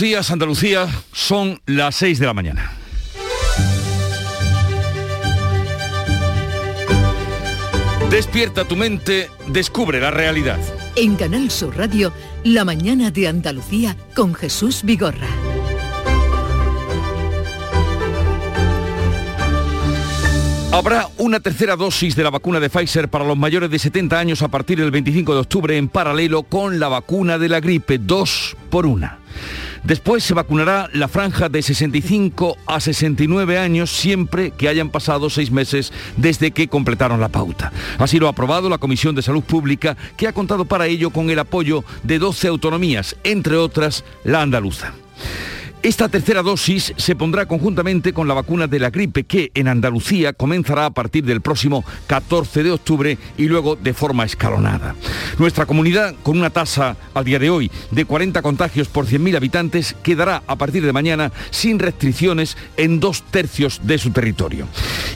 días, Andalucía, son las 6 de la mañana. Despierta tu mente, descubre la realidad. En Canal Sur Radio, La mañana de Andalucía con Jesús Vigorra. Habrá una tercera dosis de la vacuna de Pfizer para los mayores de 70 años a partir del 25 de octubre en paralelo con la vacuna de la gripe, dos por una. Después se vacunará la franja de 65 a 69 años siempre que hayan pasado seis meses desde que completaron la pauta. Así lo ha aprobado la Comisión de Salud Pública, que ha contado para ello con el apoyo de 12 autonomías, entre otras la andaluza. Esta tercera dosis se pondrá conjuntamente con la vacuna de la gripe que en Andalucía comenzará a partir del próximo 14 de octubre y luego de forma escalonada. Nuestra comunidad, con una tasa al día de hoy de 40 contagios por 100.000 habitantes, quedará a partir de mañana sin restricciones en dos tercios de su territorio.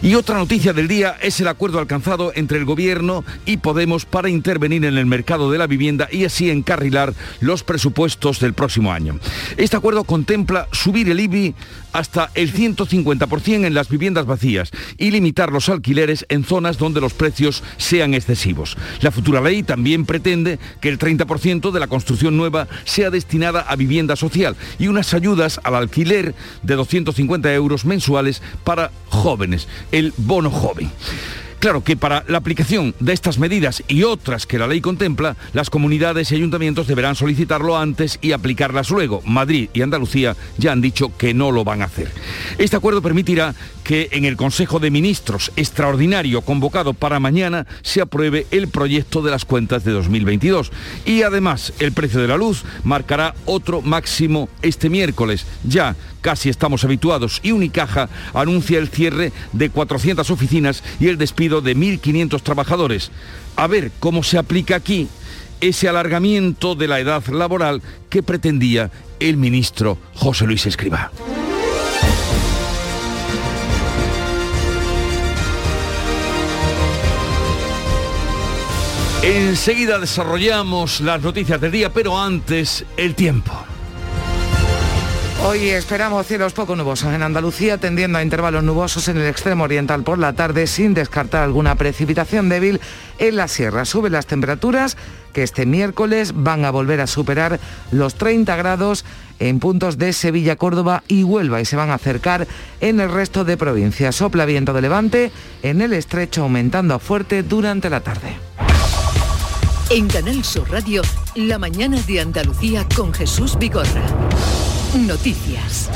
Y otra noticia del día es el acuerdo alcanzado entre el Gobierno y Podemos para intervenir en el mercado de la vivienda y así encarrilar los presupuestos del próximo año. Este acuerdo contempla subir el IBI hasta el 150% en las viviendas vacías y limitar los alquileres en zonas donde los precios sean excesivos. La futura ley también pretende que el 30% de la construcción nueva sea destinada a vivienda social y unas ayudas al alquiler de 250 euros mensuales para jóvenes, el bono joven. Claro que para la aplicación de estas medidas y otras que la ley contempla, las comunidades y ayuntamientos deberán solicitarlo antes y aplicarlas luego. Madrid y Andalucía ya han dicho que no lo van a hacer. Este acuerdo permitirá que en el Consejo de Ministros extraordinario convocado para mañana se apruebe el proyecto de las cuentas de 2022. Y además el precio de la luz marcará otro máximo este miércoles. Ya casi estamos habituados y Unicaja anuncia el cierre de 400 oficinas y el despido de 1.500 trabajadores. A ver cómo se aplica aquí ese alargamiento de la edad laboral que pretendía el ministro José Luis Escribá. Enseguida desarrollamos las noticias del día, pero antes el tiempo. Hoy esperamos cielos poco nubosos en Andalucía, tendiendo a intervalos nubosos en el extremo oriental por la tarde, sin descartar alguna precipitación débil en la sierra. Suben las temperaturas que este miércoles van a volver a superar los 30 grados en puntos de Sevilla, Córdoba y Huelva y se van a acercar en el resto de provincias. Sopla viento de levante en el estrecho aumentando a fuerte durante la tarde. En Canal Sur Radio, la mañana de Andalucía con Jesús Vigorra. Noticias.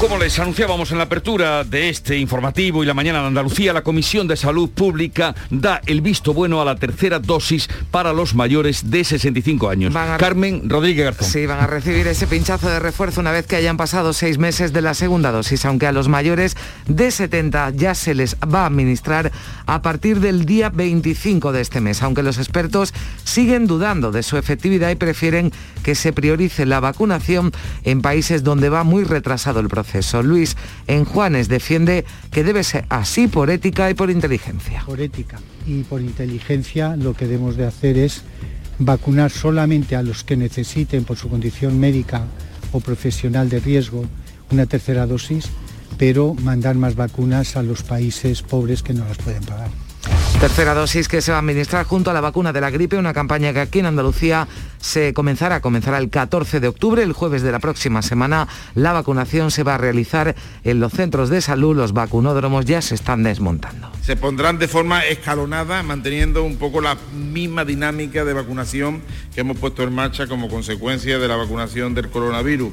Como les anunciábamos en la apertura de este informativo y la mañana de Andalucía, la Comisión de Salud Pública da el visto bueno a la tercera dosis para los mayores de 65 años. Carmen Rodríguez Garzón. Sí, van a recibir ese pinchazo de refuerzo una vez que hayan pasado seis meses de la segunda dosis, aunque a los mayores de 70 ya se les va a administrar a partir del día 25 de este mes, aunque los expertos siguen dudando de su efectividad y prefieren que se priorice la vacunación en países donde va muy retrasado el proceso. Luis en Juanes defiende que debe ser así por ética y por inteligencia. Por ética y por inteligencia lo que debemos de hacer es vacunar solamente a los que necesiten por su condición médica o profesional de riesgo una tercera dosis, pero mandar más vacunas a los países pobres que no las pueden pagar. Tercera dosis que se va a administrar junto a la vacuna de la gripe, una campaña que aquí en Andalucía se comenzará, comenzará el 14 de octubre, el jueves de la próxima semana. La vacunación se va a realizar en los centros de salud, los vacunódromos ya se están desmontando. Se pondrán de forma escalonada, manteniendo un poco la misma dinámica de vacunación que hemos puesto en marcha como consecuencia de la vacunación del coronavirus.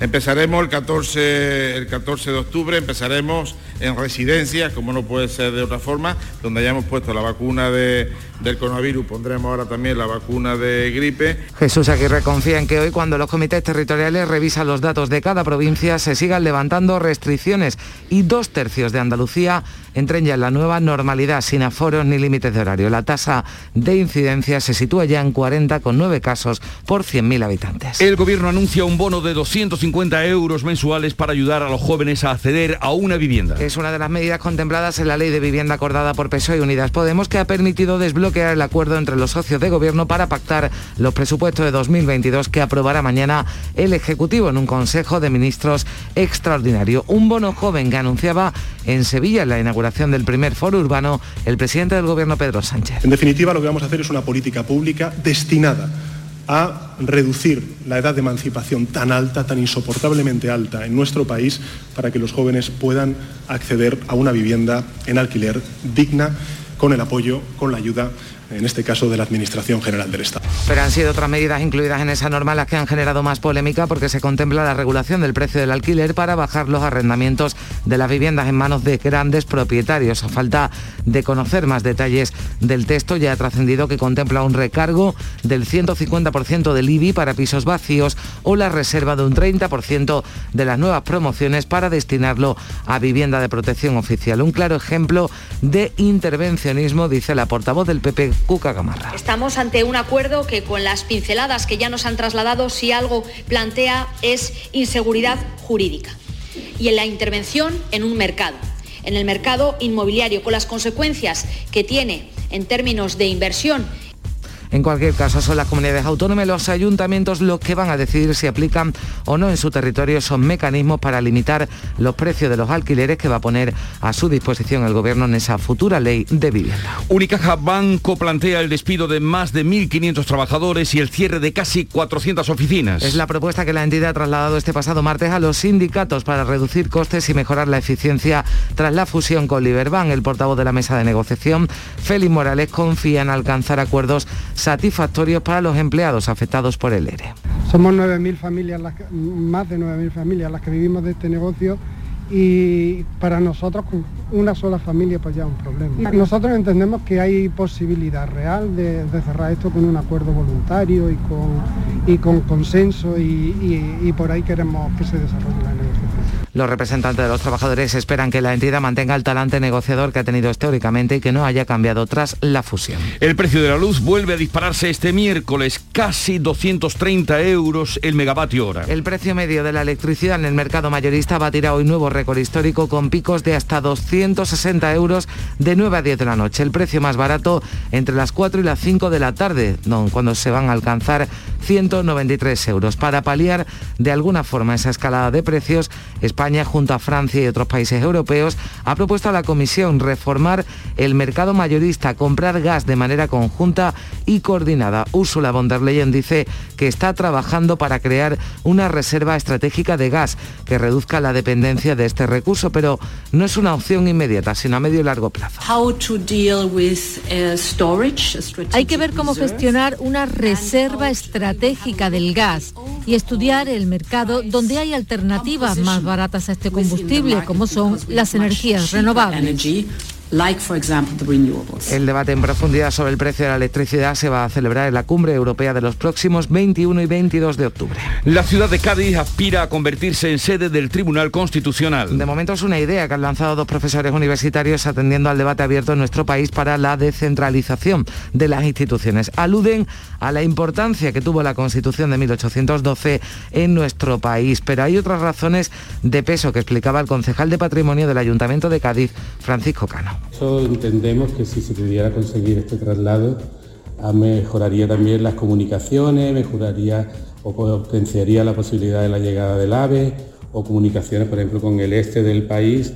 Empezaremos el 14, el 14 de octubre, empezaremos en residencias, como no puede ser de otra forma, donde hayamos puesto la vacuna de, del coronavirus, pondremos ahora también la vacuna de gripe. Jesús Aguirre confía en que hoy, cuando los comités territoriales revisan los datos de cada provincia, se sigan levantando restricciones y dos tercios de Andalucía entren ya en la nueva normalidad, sin aforos ni límites de horario. La tasa de incidencia se sitúa ya en 40,9 casos por 100.000 habitantes. El gobierno anuncia un bono de 250 euros mensuales para ayudar a los jóvenes a acceder a una vivienda. Es una de las medidas contempladas en la ley de vivienda acordada por PSOE y Unidas Podemos que ha permitido desbloquear desbloquear el acuerdo entre los socios de gobierno para pactar los presupuestos de 2022 que aprobará mañana el Ejecutivo en un Consejo de Ministros extraordinario. Un bono joven que anunciaba en Sevilla en la inauguración del primer foro urbano el presidente del gobierno Pedro Sánchez. En definitiva, lo que vamos a hacer es una política pública destinada a reducir la edad de emancipación tan alta, tan insoportablemente alta en nuestro país, para que los jóvenes puedan acceder a una vivienda en alquiler digna, con el apoyo, con la ayuda en este caso de la Administración General del Estado. Pero han sido otras medidas incluidas en esa norma las que han generado más polémica porque se contempla la regulación del precio del alquiler para bajar los arrendamientos de las viviendas en manos de grandes propietarios. A falta de conocer más detalles del texto, ya ha trascendido que contempla un recargo del 150% del IBI para pisos vacíos o la reserva de un 30% de las nuevas promociones para destinarlo a vivienda de protección oficial. Un claro ejemplo de intervencionismo, dice la portavoz del PP Cuca Gamarra. Estamos ante un acuerdo que con las pinceladas que ya nos han trasladado, si algo plantea es inseguridad jurídica y en la intervención en un mercado, en el mercado inmobiliario, con las consecuencias que tiene en términos de inversión en cualquier caso, son las comunidades autónomas y los ayuntamientos los que van a decidir si aplican o no en su territorio esos mecanismos para limitar los precios de los alquileres que va a poner a su disposición el Gobierno en esa futura ley de vivienda. Unicaja Banco plantea el despido de más de 1.500 trabajadores y el cierre de casi 400 oficinas. Es la propuesta que la entidad ha trasladado este pasado martes a los sindicatos para reducir costes y mejorar la eficiencia tras la fusión con Liberbank. El portavoz de la mesa de negociación, Félix Morales, confía en alcanzar acuerdos satisfactorios para los empleados afectados por el ERE. Somos 9.000 familias, más de 9.000 familias las que vivimos de este negocio y para nosotros una sola familia pues ya es un problema. Nosotros entendemos que hay posibilidad real de, cerrar esto con un acuerdo voluntario y con, y con consenso y, y por ahí queremos que se desarrolle la negociación. Los representantes de los trabajadores esperan que la entidad mantenga el talante negociador que ha tenido históricamente y que no haya cambiado tras la fusión. El precio de la luz vuelve a dispararse este miércoles, casi 230 euros el megavatio hora. El precio medio de la electricidad en el mercado mayorista va a tirar hoy nuevo récord histórico con picos de hasta 260 euros de 9 a 10 de la noche. El precio más barato entre las 4 y las 5 de la tarde, cuando se van a alcanzar 193 euros. Para paliar de alguna forma esa escalada de precios, España, junto a Francia y otros países europeos, ha propuesto a la Comisión reformar el mercado mayorista, comprar gas de manera conjunta y coordinada. Ursula von der Leyen dice que está trabajando para crear una reserva estratégica de gas que reduzca la dependencia de este recurso, pero no es una opción inmediata, sino a medio y largo plazo. Uh, Hay que ver cómo gestionar una reserva estratégica del gas y estudiar el mercado donde hay alternativas más baratas a este combustible, como son las energías renovables. El debate en profundidad sobre el precio de la electricidad se va a celebrar en la cumbre europea de los próximos 21 y 22 de octubre. La ciudad de Cádiz aspira a convertirse en sede del Tribunal Constitucional. De momento es una idea que han lanzado dos profesores universitarios atendiendo al debate abierto en nuestro país para la descentralización de las instituciones. Aluden a la importancia que tuvo la Constitución de 1812 en nuestro país, pero hay otras razones de peso que explicaba el concejal de Patrimonio del Ayuntamiento de Cádiz, Francisco Cano. Eso entendemos que si se pudiera conseguir este traslado, ah, mejoraría también las comunicaciones, mejoraría o potenciaría la posibilidad de la llegada del AVE o comunicaciones, por ejemplo, con el este del país,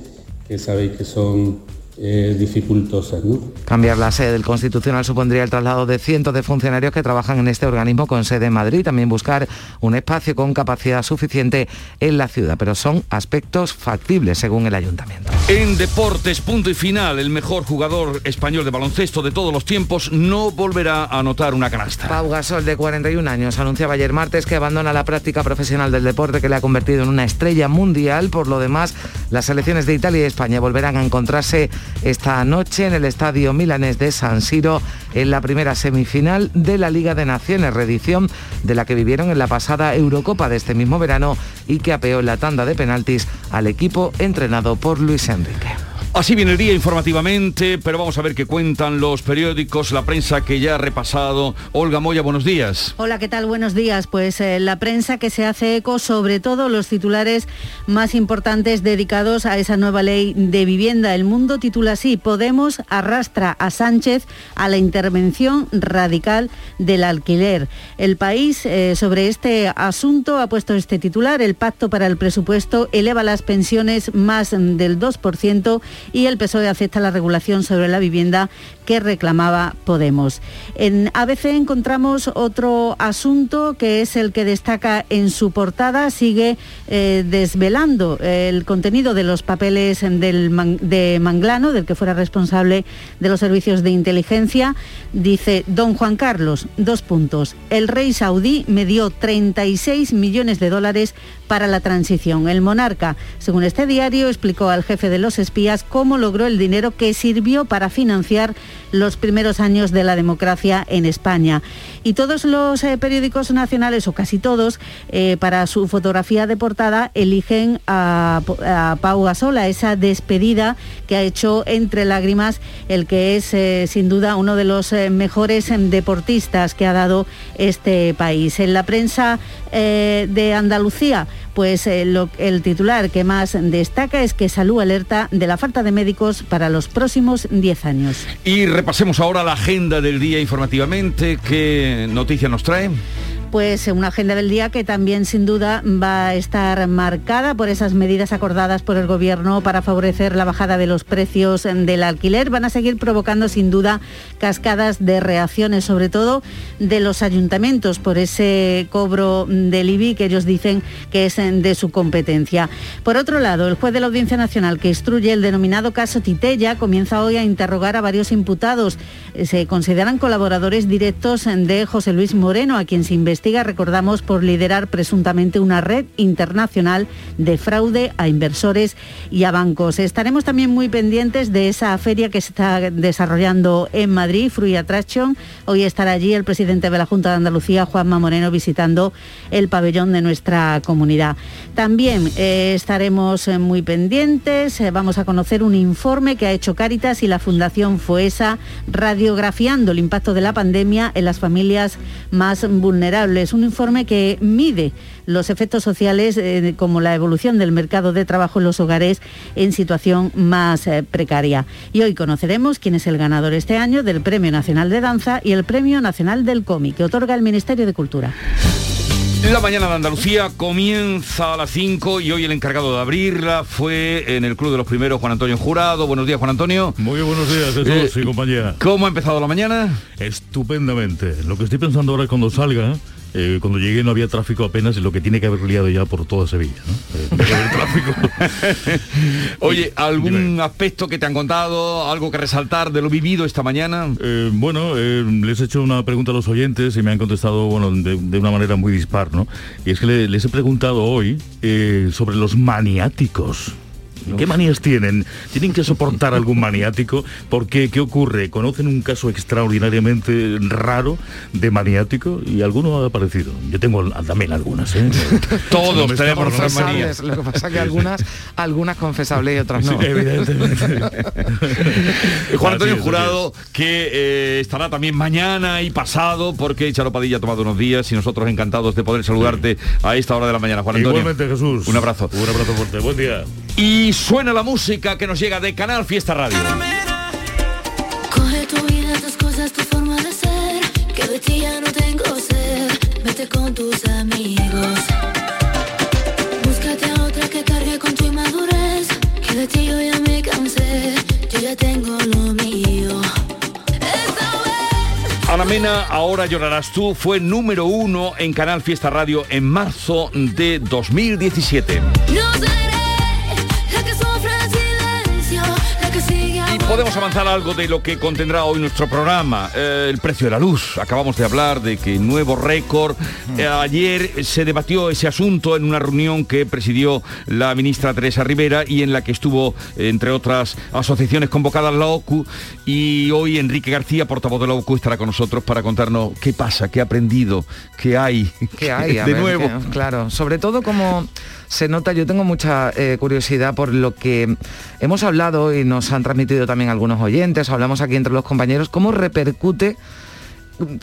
que sabéis que son eh, dificultosas. Cambiar la sede del Constitucional supondría el traslado de cientos de funcionarios que trabajan en este organismo con sede en Madrid, también buscar un espacio con capacidad suficiente en la ciudad, pero son aspectos factibles según el ayuntamiento. En deportes, punto y final, el mejor jugador español de baloncesto de todos los tiempos no volverá a anotar una canasta. Pau Gasol, de 41 años, anunciaba ayer martes que abandona la práctica profesional del deporte que le ha convertido en una estrella mundial. Por lo demás, las selecciones de Italia y España volverán a encontrarse esta noche en el estadio milanés de San Siro en la primera semifinal de la Liga de Naciones, reedición de la que vivieron en la pasada Eurocopa de este mismo verano y que apeó en la tanda de penaltis al equipo entrenado por Luis Enrique. Así viene el día informativamente, pero vamos a ver qué cuentan los periódicos, la prensa que ya ha repasado. Olga Moya, buenos días. Hola, ¿qué tal? Buenos días. Pues eh, la prensa que se hace eco sobre todo los titulares más importantes dedicados a esa nueva ley de vivienda. El mundo titula así, Podemos arrastra a Sánchez a la intervención radical del alquiler. El país eh, sobre este asunto ha puesto este titular, el pacto para el presupuesto eleva las pensiones más del 2% y el PSOE acepta la regulación sobre la vivienda que reclamaba Podemos. En ABC encontramos otro asunto que es el que destaca en su portada, sigue eh, desvelando el contenido de los papeles de Manglano, del que fuera responsable de los servicios de inteligencia. Dice, don Juan Carlos, dos puntos, el rey saudí me dio 36 millones de dólares para la transición. El monarca, según este diario, explicó al jefe de los espías cómo logró el dinero que sirvió para financiar los primeros años de la democracia en España. Y todos los eh, periódicos nacionales, o casi todos, eh, para su fotografía de portada, eligen a, Pau Gasol, a esa despedida que ha hecho entre lágrimas el que es eh, sin duda uno de los mejores deportistas que ha dado este país. En la prensa de Andalucía, pues el titular que más destaca es que Salud alerta de la falta de médicos para los próximos 10 años. Y repasemos ahora la agenda del día informativamente. ¿Qué noticia nos trae? Pues una agenda del día que también sin duda va a estar marcada por esas medidas acordadas por el Gobierno para favorecer la bajada de los precios del alquiler. Van a seguir provocando sin duda cascadas de reacciones, sobre todo de los ayuntamientos por ese cobro del IBI que ellos dicen que es de su competencia. Por otro lado, el juez de la Audiencia Nacional que instruye el denominado caso Titella comienza hoy a interrogar a varios imputados. Se consideran colaboradores directos de José Luis Moreno, a quien se investiga recordamos, por liderar presuntamente una red internacional de fraude a inversores y a bancos. Estaremos también muy pendientes de esa feria que se está desarrollando en Madrid, Frui Attraction. Hoy estará allí el presidente de la Junta de Andalucía, Juanma Moreno, visitando el pabellón de nuestra comunidad. También eh, estaremos eh, muy pendientes, eh, vamos a conocer un informe que ha hecho Cáritas y la Fundación FOESA radiografiando el impacto de la pandemia en las familias más vulnerables es un informe que mide los efectos sociales eh, como la evolución del mercado de trabajo en los hogares en situación más eh, precaria. Y hoy conoceremos quién es el ganador este año del Premio Nacional de Danza y el Premio Nacional del Cómic que otorga el Ministerio de Cultura. La mañana de Andalucía comienza a las 5 y hoy el encargado de abrirla fue en el Club de los Primeros Juan Antonio Jurado. Buenos días, Juan Antonio. Muy buenos días a todos eh, compañía. ¿Cómo ha empezado la mañana? Estupendamente. Lo que estoy pensando ahora es cuando salga eh, cuando llegué no había tráfico apenas y lo que tiene que haber liado ya por toda Sevilla. ¿no? Eh, Oye, ¿algún aspecto que te han contado, algo que resaltar de lo vivido esta mañana? Eh, bueno, les he hecho una pregunta a los oyentes y me han contestado bueno, de, una manera muy dispar, ¿no? Y es que les he preguntado hoy sobre los maniáticos. ¿Qué manías tienen? ¿Tienen que soportar algún maniático? Porque, ¿qué ocurre? ¿Conocen un caso extraordinariamente raro de maniático? Y alguno ha aparecido. Yo tengo también algunas, ¿eh? Todos tenemos manías. Lo que pasa es que algunas, algunas confesables y otras no. evidentemente. Juan Antonio Jurado, que eh, estará también mañana y pasado, porque Charo Padilla ha tomado unos días y nosotros encantados de poder saludarte a esta hora de la mañana. Juan Antonio. Igualmente, Jesús. Un abrazo. Un abrazo fuerte. Buen día. Y suena la música que nos llega de Canal Fiesta Radio. Coge tu vida, tus cosas, tu forma de ser, que de ti ya no tengo ser. Vete con tus amigos. Búscate a otra que cargue con tu inmadurez, que de ti yo ya me cansé, yo ya tengo lo mío. Ana Mena, ahora llorarás tú, fue número uno en Canal Fiesta Radio en marzo de 2017. No seré Podemos avanzar algo de lo que contendrá hoy nuestro programa, eh, el precio de la luz. Acabamos de hablar de que nuevo récord. Eh, ayer se debatió ese asunto en una reunión que presidió la ministra Teresa Rivera y en la que estuvo, entre otras asociaciones convocadas, la OCU. Y hoy Enrique García, portavoz de la OCU, estará con nosotros para contarnos qué pasa, qué ha aprendido, qué hay, ¿Qué hay a de ver, nuevo. claro, sobre todo como se nota, yo tengo mucha eh, curiosidad por lo que hemos hablado y nos han transmitido también algunos oyentes, hablamos aquí entre los compañeros, cómo repercute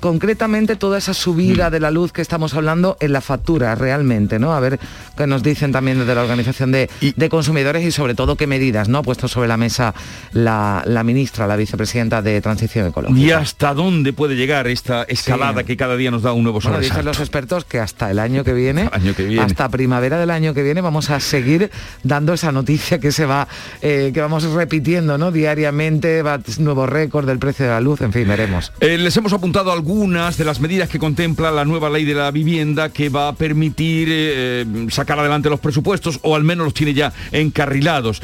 concretamente toda esa subida Mm. de la luz que estamos hablando en la factura realmente, ¿no? A ver qué nos dicen también desde la Organización de, de Consumidores y sobre todo qué medidas, ¿no? Ha puesto sobre la mesa la, la ministra, la vicepresidenta de Transición Ecológica. ¿Y hasta dónde puede llegar esta escalada que cada día nos da un nuevo Bueno, dicen los expertos que hasta el año que viene, Año que viene. hasta primavera del año que viene, vamos a seguir dando esa noticia que se va, eh, que vamos repitiendo, ¿no? Diariamente, va nuevo récord del precio de la luz, en fin, veremos. Eh, les hemos apuntado algunas de las medidas que contempla la nueva ley de la vivienda que va a permitir eh, sacar adelante los presupuestos o al menos los tiene ya encarrilados.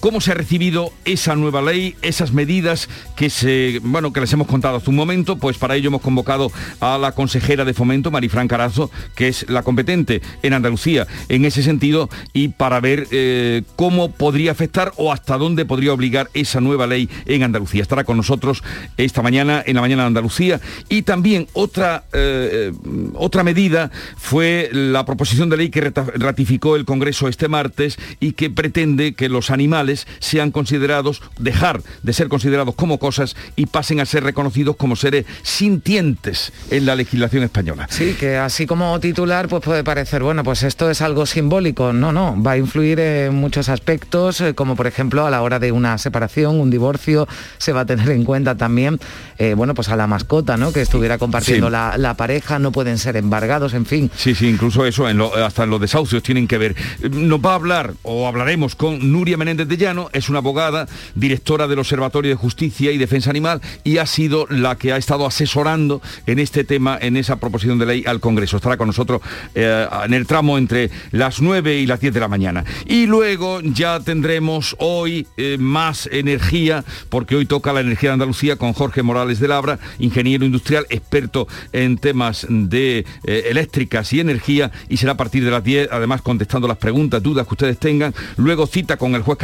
¿Cómo se ha recibido esa nueva ley, esas medidas que se, bueno, que les hemos contado hace un momento? Pues para ello hemos convocado a la consejera de Fomento, Marifran Carazo, que es la competente en Andalucía en ese sentido y para ver eh, cómo podría afectar o hasta dónde podría obligar esa nueva ley en Andalucía. Estará con nosotros esta mañana en la mañana de Andalucía y también otra eh, otra medida fue la proposición de ley que ratificó el Congreso este martes y que pretende que los animales sean considerados, dejar de ser considerados como cosas y pasen a ser reconocidos como seres sintientes en la legislación española. Sí, que así como titular pues puede parecer, bueno, pues esto es algo simbólico. No, no, va a influir en muchos aspectos, eh, como por ejemplo a la hora de una separación, un divorcio, se va a tener en cuenta también, eh, bueno, pues a la mascota, ¿no? Que estuviera compartiendo Sí. la, la pareja, no pueden ser embargados, en fin. Sí, sí, incluso eso, en lo- hasta en los desahucios tienen que ver. Nos va a hablar, o hablaremos con Nuria Menéndez de Es una abogada, directora del Observatorio de Justicia y Defensa Animal, y ha sido la que ha estado asesorando en este tema, en esa proposición de ley al Congreso. Estará con nosotros eh, en el tramo entre las 9 y las 10 de la mañana. Y luego ya tendremos hoy eh, más energía, porque hoy toca la energía de Andalucía con Jorge Morales de Labra, ingeniero industrial, experto en temas de eh, eléctricas y energía, y será a partir de las 10, además contestando las preguntas, dudas que ustedes tengan. Luego cita con el juez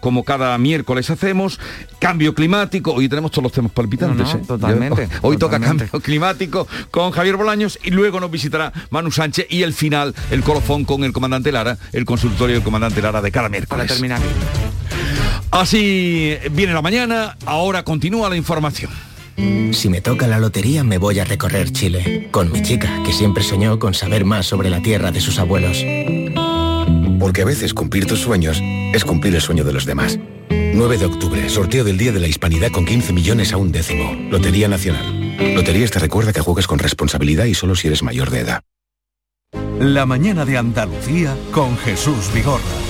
Como cada miércoles hacemos. Cambio climático, hoy tenemos todos los temas palpitantes. No, no, ¿eh? totalmente, Hoy toca cambio climático con Javier Bolaños y luego nos visitará Manu Sánchez y el final, el colofón con el comandante Lara, el consultorio del comandante Lara de cada miércoles. Para terminar. Así viene la mañana, ahora continúa la información. Si me toca la lotería me voy a recorrer Chile, con mi chica, que siempre soñó con saber más sobre la tierra de sus abuelos. Porque a veces cumplir tus sueños es cumplir el sueño de los demás. 9 de octubre, sorteo del Día de la Hispanidad con 15 millones a un décimo. Lotería Nacional. Loterías te recuerda que juegues con responsabilidad y solo si eres mayor de edad. La mañana de Andalucía con Jesús Vigorra.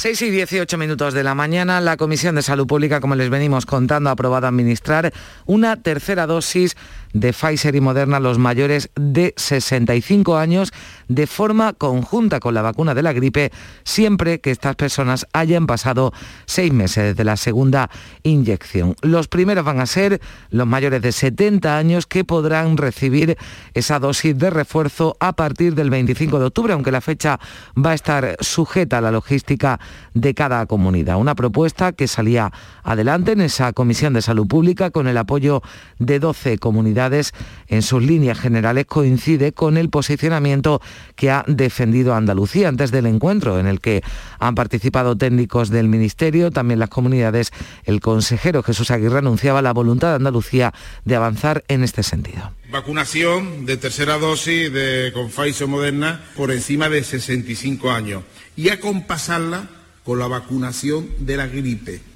6 y 18 minutos de la mañana, la Comisión de Salud Pública, como les venimos contando, ha aprobado administrar una tercera dosis de Pfizer y Moderna a los mayores de 65 años de forma conjunta con la vacuna de la gripe, siempre que estas personas hayan pasado seis meses desde la segunda inyección. Los primeros van a ser los mayores de 70 años que podrán recibir esa dosis de refuerzo a partir del 25 de octubre, aunque la fecha va a estar sujeta a la logística de cada comunidad. Una propuesta que salía adelante en esa Comisión de Salud Pública con el apoyo de 12 comunidades en sus líneas generales coincide con el posicionamiento que ha defendido Andalucía antes del encuentro en el que han participado técnicos del Ministerio, también las comunidades. El consejero Jesús Aguirre anunciaba la voluntad de Andalucía de avanzar en este sentido. Vacunación de tercera dosis de con Moderna por encima de 65 años y acompasarla con la vacunación de la gripe.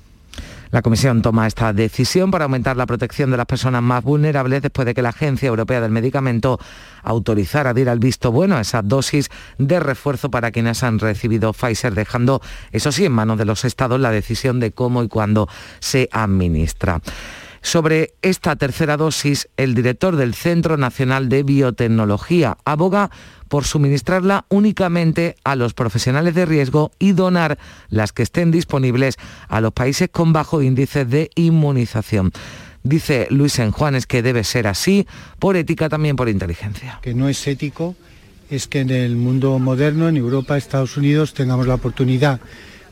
La Comisión toma esta decisión para aumentar la protección de las personas más vulnerables después de que la Agencia Europea del Medicamento autorizara a ir al visto bueno a esa dosis de refuerzo para quienes han recibido Pfizer, dejando, eso sí, en manos de los estados la decisión de cómo y cuándo se administra. Sobre esta tercera dosis, el director del Centro Nacional de Biotecnología aboga por suministrarla únicamente a los profesionales de riesgo y donar las que estén disponibles a los países con bajo índice de inmunización. Dice Luis Enjuanes que debe ser así, por ética también por inteligencia. Que no es ético es que en el mundo moderno, en Europa, Estados Unidos, tengamos la oportunidad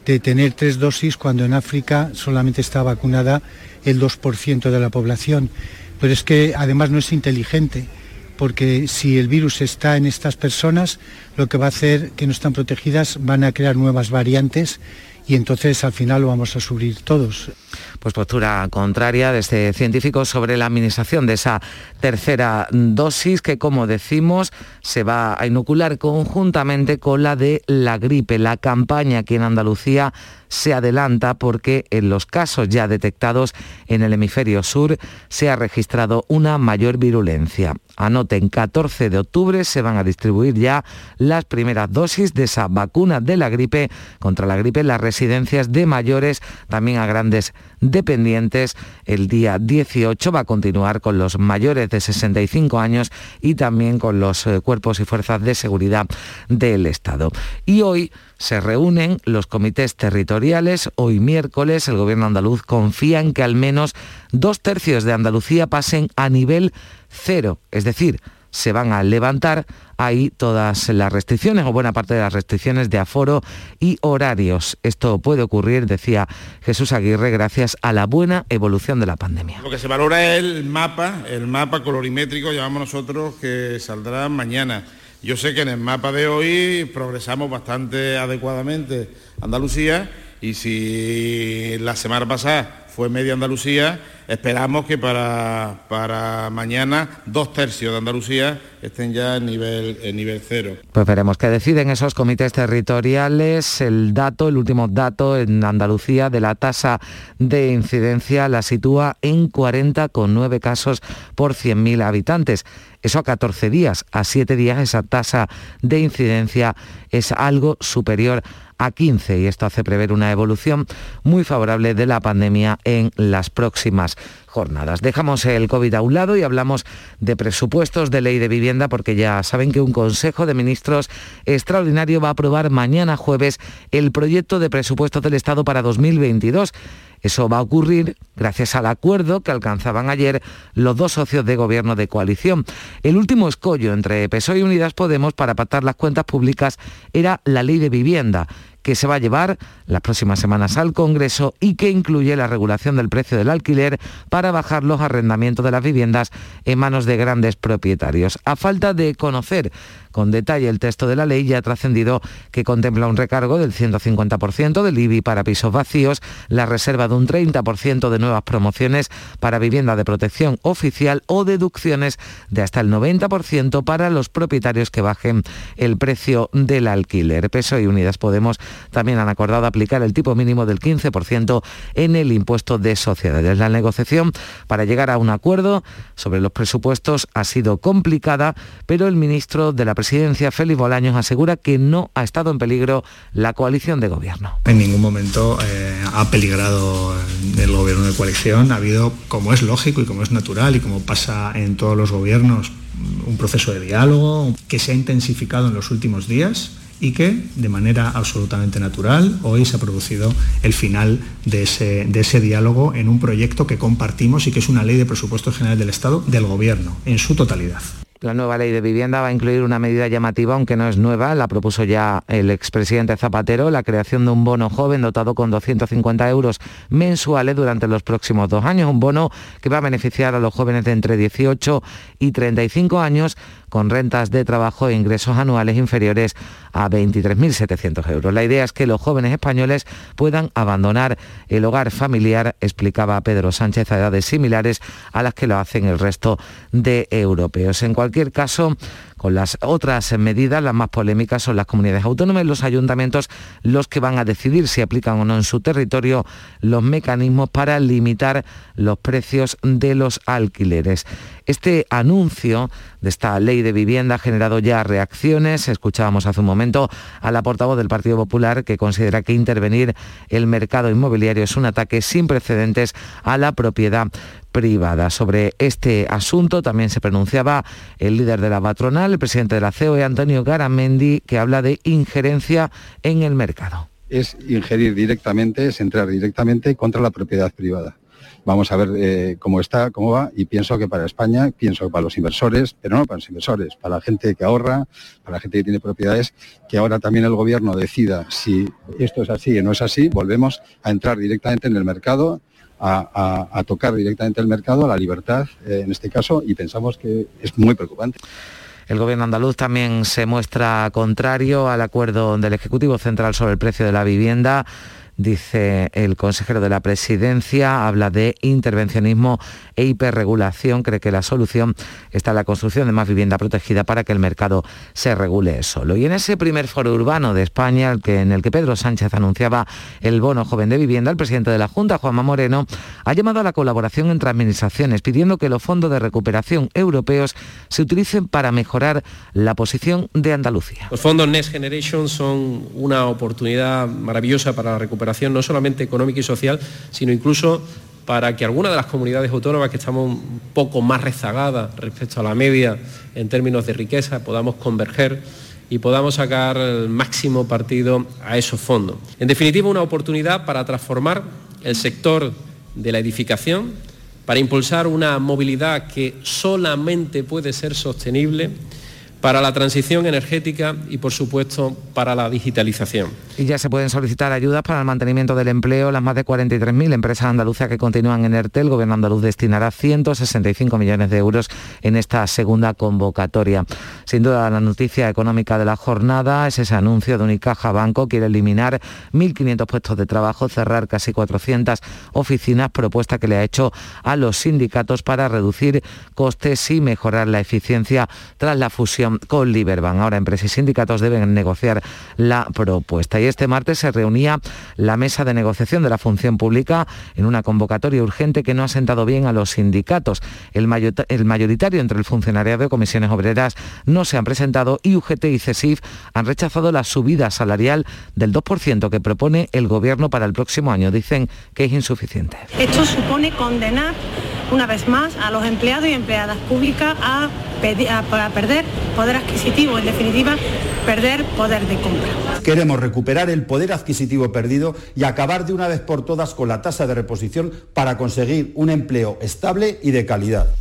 de tener tres dosis cuando en África solamente está vacunada el 2% de la población. Pero es que además no es inteligente, porque si el virus está en estas personas, lo que va a hacer que no están protegidas van a crear nuevas variantes y entonces al final lo vamos a subir todos. Pues postura contraria de este científico sobre la administración de esa tercera dosis que, como decimos, se va a inocular conjuntamente con la de la gripe. La campaña aquí en Andalucía se adelanta porque en los casos ya detectados en el hemisferio sur se ha registrado una mayor virulencia. Anoten, 14 de octubre se van a distribuir ya las primeras dosis de esa vacuna de la gripe contra la gripe en las residencias de mayores, también a grandes dependientes. El día 18 va a continuar con los mayores de 65 años y también con los eh, cuerpos y fuerzas de seguridad del Estado. Y hoy se reúnen los comités territoriales. Hoy miércoles el gobierno andaluz confía en que al menos dos tercios de Andalucía pasen a nivel cero, es decir, se van a levantar ahí todas las restricciones o buena parte de las restricciones de aforo y horarios. Esto puede ocurrir, decía Jesús Aguirre, gracias a la buena evolución de la pandemia. Lo que se valora es el mapa, el mapa colorimétrico, llamamos nosotros, que saldrá mañana yo sé que en el mapa de hoy progresamos bastante adecuadamente Andalucía y si la semana pasada fue media Andalucía, esperamos que para, para mañana dos tercios de Andalucía estén ya en nivel, en nivel cero. Pues veremos qué deciden esos comités territoriales. El dato, el último dato en Andalucía de la tasa de incidencia la sitúa en 40,9 casos por 100.000 habitantes. Eso a 14 días, a 7 días esa tasa de incidencia es algo superior a 15 y esto hace prever una evolución muy favorable de la pandemia en las próximas jornadas. Dejamos el COVID a un lado y hablamos de presupuestos de ley de vivienda porque ya saben que un Consejo de Ministros extraordinario va a aprobar mañana jueves el proyecto de presupuestos del Estado para 2022. Eso va a ocurrir gracias al acuerdo que alcanzaban ayer los dos socios de gobierno de coalición. El último escollo entre PSOE y Unidas Podemos para pactar las cuentas públicas era la ley de vivienda que se va a llevar las próximas semanas al Congreso y que incluye la regulación del precio del alquiler para bajar los arrendamientos de las viviendas en manos de grandes propietarios. A falta de conocer con detalle el texto de la ley, ya ha trascendido que contempla un recargo del 150% del IBI para pisos vacíos, la reserva de un 30% de nuevas promociones para vivienda de protección oficial o deducciones de hasta el 90% para los propietarios que bajen el precio del alquiler. Peso y Unidas Podemos también han acordado aplicar el tipo mínimo del 15% en el impuesto de sociedades. La negociación para llegar a un acuerdo sobre los presupuestos ha sido complicada, pero el ministro de la Presidencia, Félix Bolaños, asegura que no ha estado en peligro la coalición de gobierno. En ningún momento eh, ha peligrado el gobierno de coalición. Ha habido, como es lógico y como es natural y como pasa en todos los gobiernos, un proceso de diálogo que se ha intensificado en los últimos días y que de manera absolutamente natural hoy se ha producido el final de ese, de ese diálogo en un proyecto que compartimos y que es una ley de presupuestos generales del Estado del Gobierno en su totalidad. La nueva ley de vivienda va a incluir una medida llamativa, aunque no es nueva, la propuso ya el expresidente Zapatero, la creación de un bono joven dotado con 250 euros mensuales durante los próximos dos años, un bono que va a beneficiar a los jóvenes de entre 18 y 35 años con rentas de trabajo e ingresos anuales inferiores a 23.700 euros. La idea es que los jóvenes españoles puedan abandonar el hogar familiar, explicaba Pedro Sánchez, a edades similares a las que lo hacen el resto de europeos. En cualquier caso, con las otras medidas, las más polémicas son las comunidades autónomas y los ayuntamientos los que van a decidir si aplican o no en su territorio los mecanismos para limitar los precios de los alquileres. Este anuncio de esta ley de vivienda ha generado ya reacciones. Escuchábamos hace un momento a la portavoz del Partido Popular que considera que intervenir el mercado inmobiliario es un ataque sin precedentes a la propiedad privada. Sobre este asunto también se pronunciaba el líder de la patronal, el presidente de la COE, Antonio Garamendi, que habla de injerencia en el mercado. Es ingerir directamente, es entrar directamente contra la propiedad privada. Vamos a ver eh, cómo está, cómo va, y pienso que para España, pienso que para los inversores, pero no para los inversores, para la gente que ahorra, para la gente que tiene propiedades, que ahora también el gobierno decida si esto es así o no es así, volvemos a entrar directamente en el mercado, a, tocar directamente el mercado, a la libertad eh, en este caso, y pensamos que es muy preocupante. El gobierno andaluz también se muestra contrario al acuerdo del Ejecutivo Central sobre el precio de la vivienda dice el consejero de la presidencia, habla de intervencionismo e hiperregulación, cree que la solución está en la construcción de más vivienda protegida para que el mercado se regule solo. Y en ese primer foro urbano de España, en el que Pedro Sánchez anunciaba el bono joven de vivienda, el presidente de la Junta, Juanma Moreno, ha llamado a la colaboración entre administraciones, pidiendo que los fondos de recuperación europeos se utilicen para mejorar la posición de Andalucía. Los fondos Next Generation son una oportunidad maravillosa para la recuperación, no solamente económica y social, sino incluso para que algunas de las comunidades autónomas que estamos un poco más rezagadas respecto a la media en términos de riqueza podamos converger y podamos sacar el máximo partido a esos fondos. En definitiva, una oportunidad para transformar el sector de la edificación, para impulsar una movilidad que solamente puede ser sostenible para la transición energética y, por supuesto, para la digitalización. Y ya se pueden solicitar ayudas para el mantenimiento del empleo. Las más de 43.000 empresas andaluzas que continúan en ERTE, el Gobierno andaluz destinará 165 millones de euros en esta segunda convocatoria. Sin duda, la noticia económica de la jornada es ese anuncio de Unicaja Banco. Quiere eliminar 1.500 puestos de trabajo, cerrar casi 400 oficinas, propuesta que le ha hecho a los sindicatos para reducir costes y mejorar la eficiencia tras la fusión con Liberbank. Ahora empresas y sindicatos deben negociar la propuesta. Y este martes se reunía la mesa de negociación de la función pública en una convocatoria urgente que no ha sentado bien a los sindicatos. El, mayoritario entre el funcionariado de comisiones obreras no se han presentado y UGT y CESIF han rechazado la subida salarial del 2% que propone el gobierno para el próximo año. Dicen que es insuficiente. Esto supone condenar una vez más a los empleados y empleadas públicas a, a perder poder adquisitivo, en definitiva, perder poder de compra. Queremos recuperar el poder adquisitivo perdido y acabar de una vez por todas con la tasa de reposición para conseguir un empleo estable y de calidad.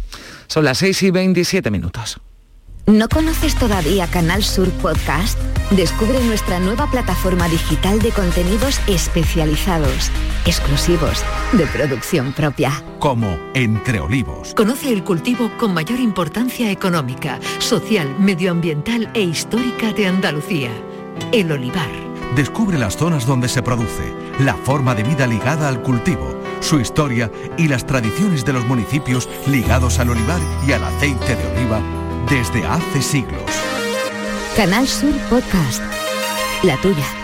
Son las 6 y 27 minutos. ¿No conoces todavía Canal Sur Podcast? Descubre nuestra nueva plataforma digital de contenidos especializados, exclusivos, de producción propia. Como Entre Olivos. Conoce el cultivo con mayor importancia económica, social, medioambiental e histórica de Andalucía, el olivar. Descubre las zonas donde se produce, la forma de vida ligada al cultivo, su historia y las tradiciones de los municipios ligados al olivar y al aceite de oliva desde hace siglos. Canal Sur Podcast. La tuya.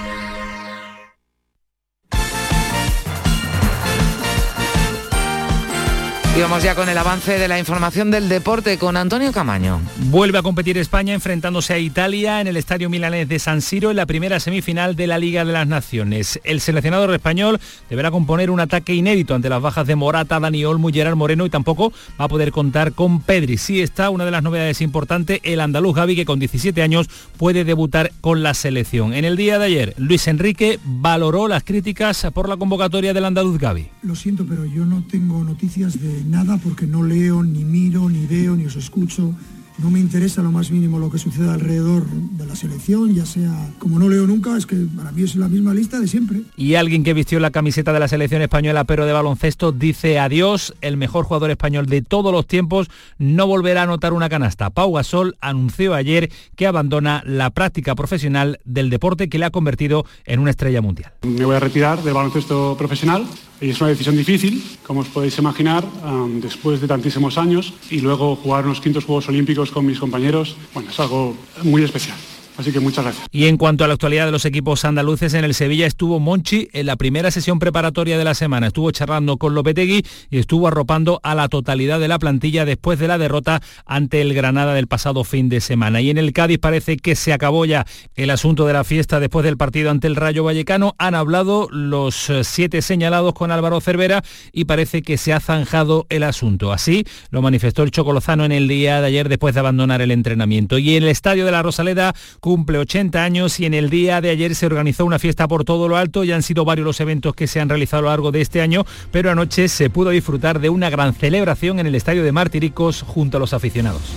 Y vamos ya con el avance de la información del deporte con Antonio Camaño. Vuelve a competir España enfrentándose a Italia en el Estadio Milanés de San Siro en la primera semifinal de la Liga de las Naciones. El seleccionador español deberá componer un ataque inédito ante las bajas de Morata, Dani Olmo y Gerard Moreno y tampoco va a poder contar con Pedri. Sí está una de las novedades importantes, el andaluz Gaby que con 17 años puede debutar con la selección. En el día de ayer, Luis Enrique valoró las críticas por la convocatoria del andaluz Gaby. Lo siento, pero yo no tengo noticias de nada porque no leo, ni miro, ni veo, ni os escucho no me interesa lo más mínimo lo que suceda alrededor de la selección, ya sea, como no leo nunca, es que para mí es la misma lista de siempre. Y alguien que vistió la camiseta de la selección española, pero de baloncesto, dice adiós, el mejor jugador español de todos los tiempos no volverá a anotar una canasta. Pau Gasol anunció ayer que abandona la práctica profesional del deporte que le ha convertido en una estrella mundial. Me voy a retirar del baloncesto profesional y es una decisión difícil, como os podéis imaginar, um, después de tantísimos años y luego jugar unos quintos Juegos Olímpicos con mis compañeros, bueno, es algo muy especial. Así que muchas gracias. Y en cuanto a la actualidad de los equipos andaluces, en el Sevilla estuvo Monchi en la primera sesión preparatoria de la semana. Estuvo charlando con Lopetegui y estuvo arropando a la totalidad de la plantilla después de la derrota ante el Granada del pasado fin de semana. Y en el Cádiz parece que se acabó ya el asunto de la fiesta después del partido ante el Rayo Vallecano. Han hablado los eh, siete señalados con Álvaro Cervera y parece que se ha zanjado el asunto. Así lo manifestó el Chocolozano en el día de ayer después de abandonar el entrenamiento. Y en el estadio de la Rosaleda cumple 80 años y en el día de ayer se organizó una fiesta por todo lo alto. Ya han sido varios los eventos que se han realizado a lo largo de este año, pero anoche se pudo disfrutar de una gran celebración en el estadio de Martiricos junto a los aficionados.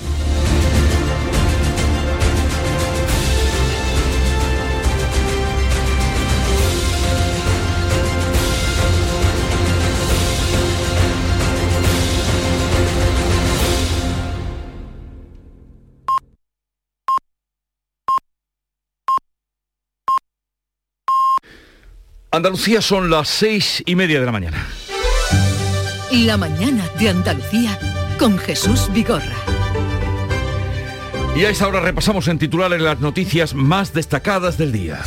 Andalucía son las seis y media de la mañana. La mañana de Andalucía con Jesús Vigorra. Y a esta hora repasamos en titulares las noticias más destacadas del día.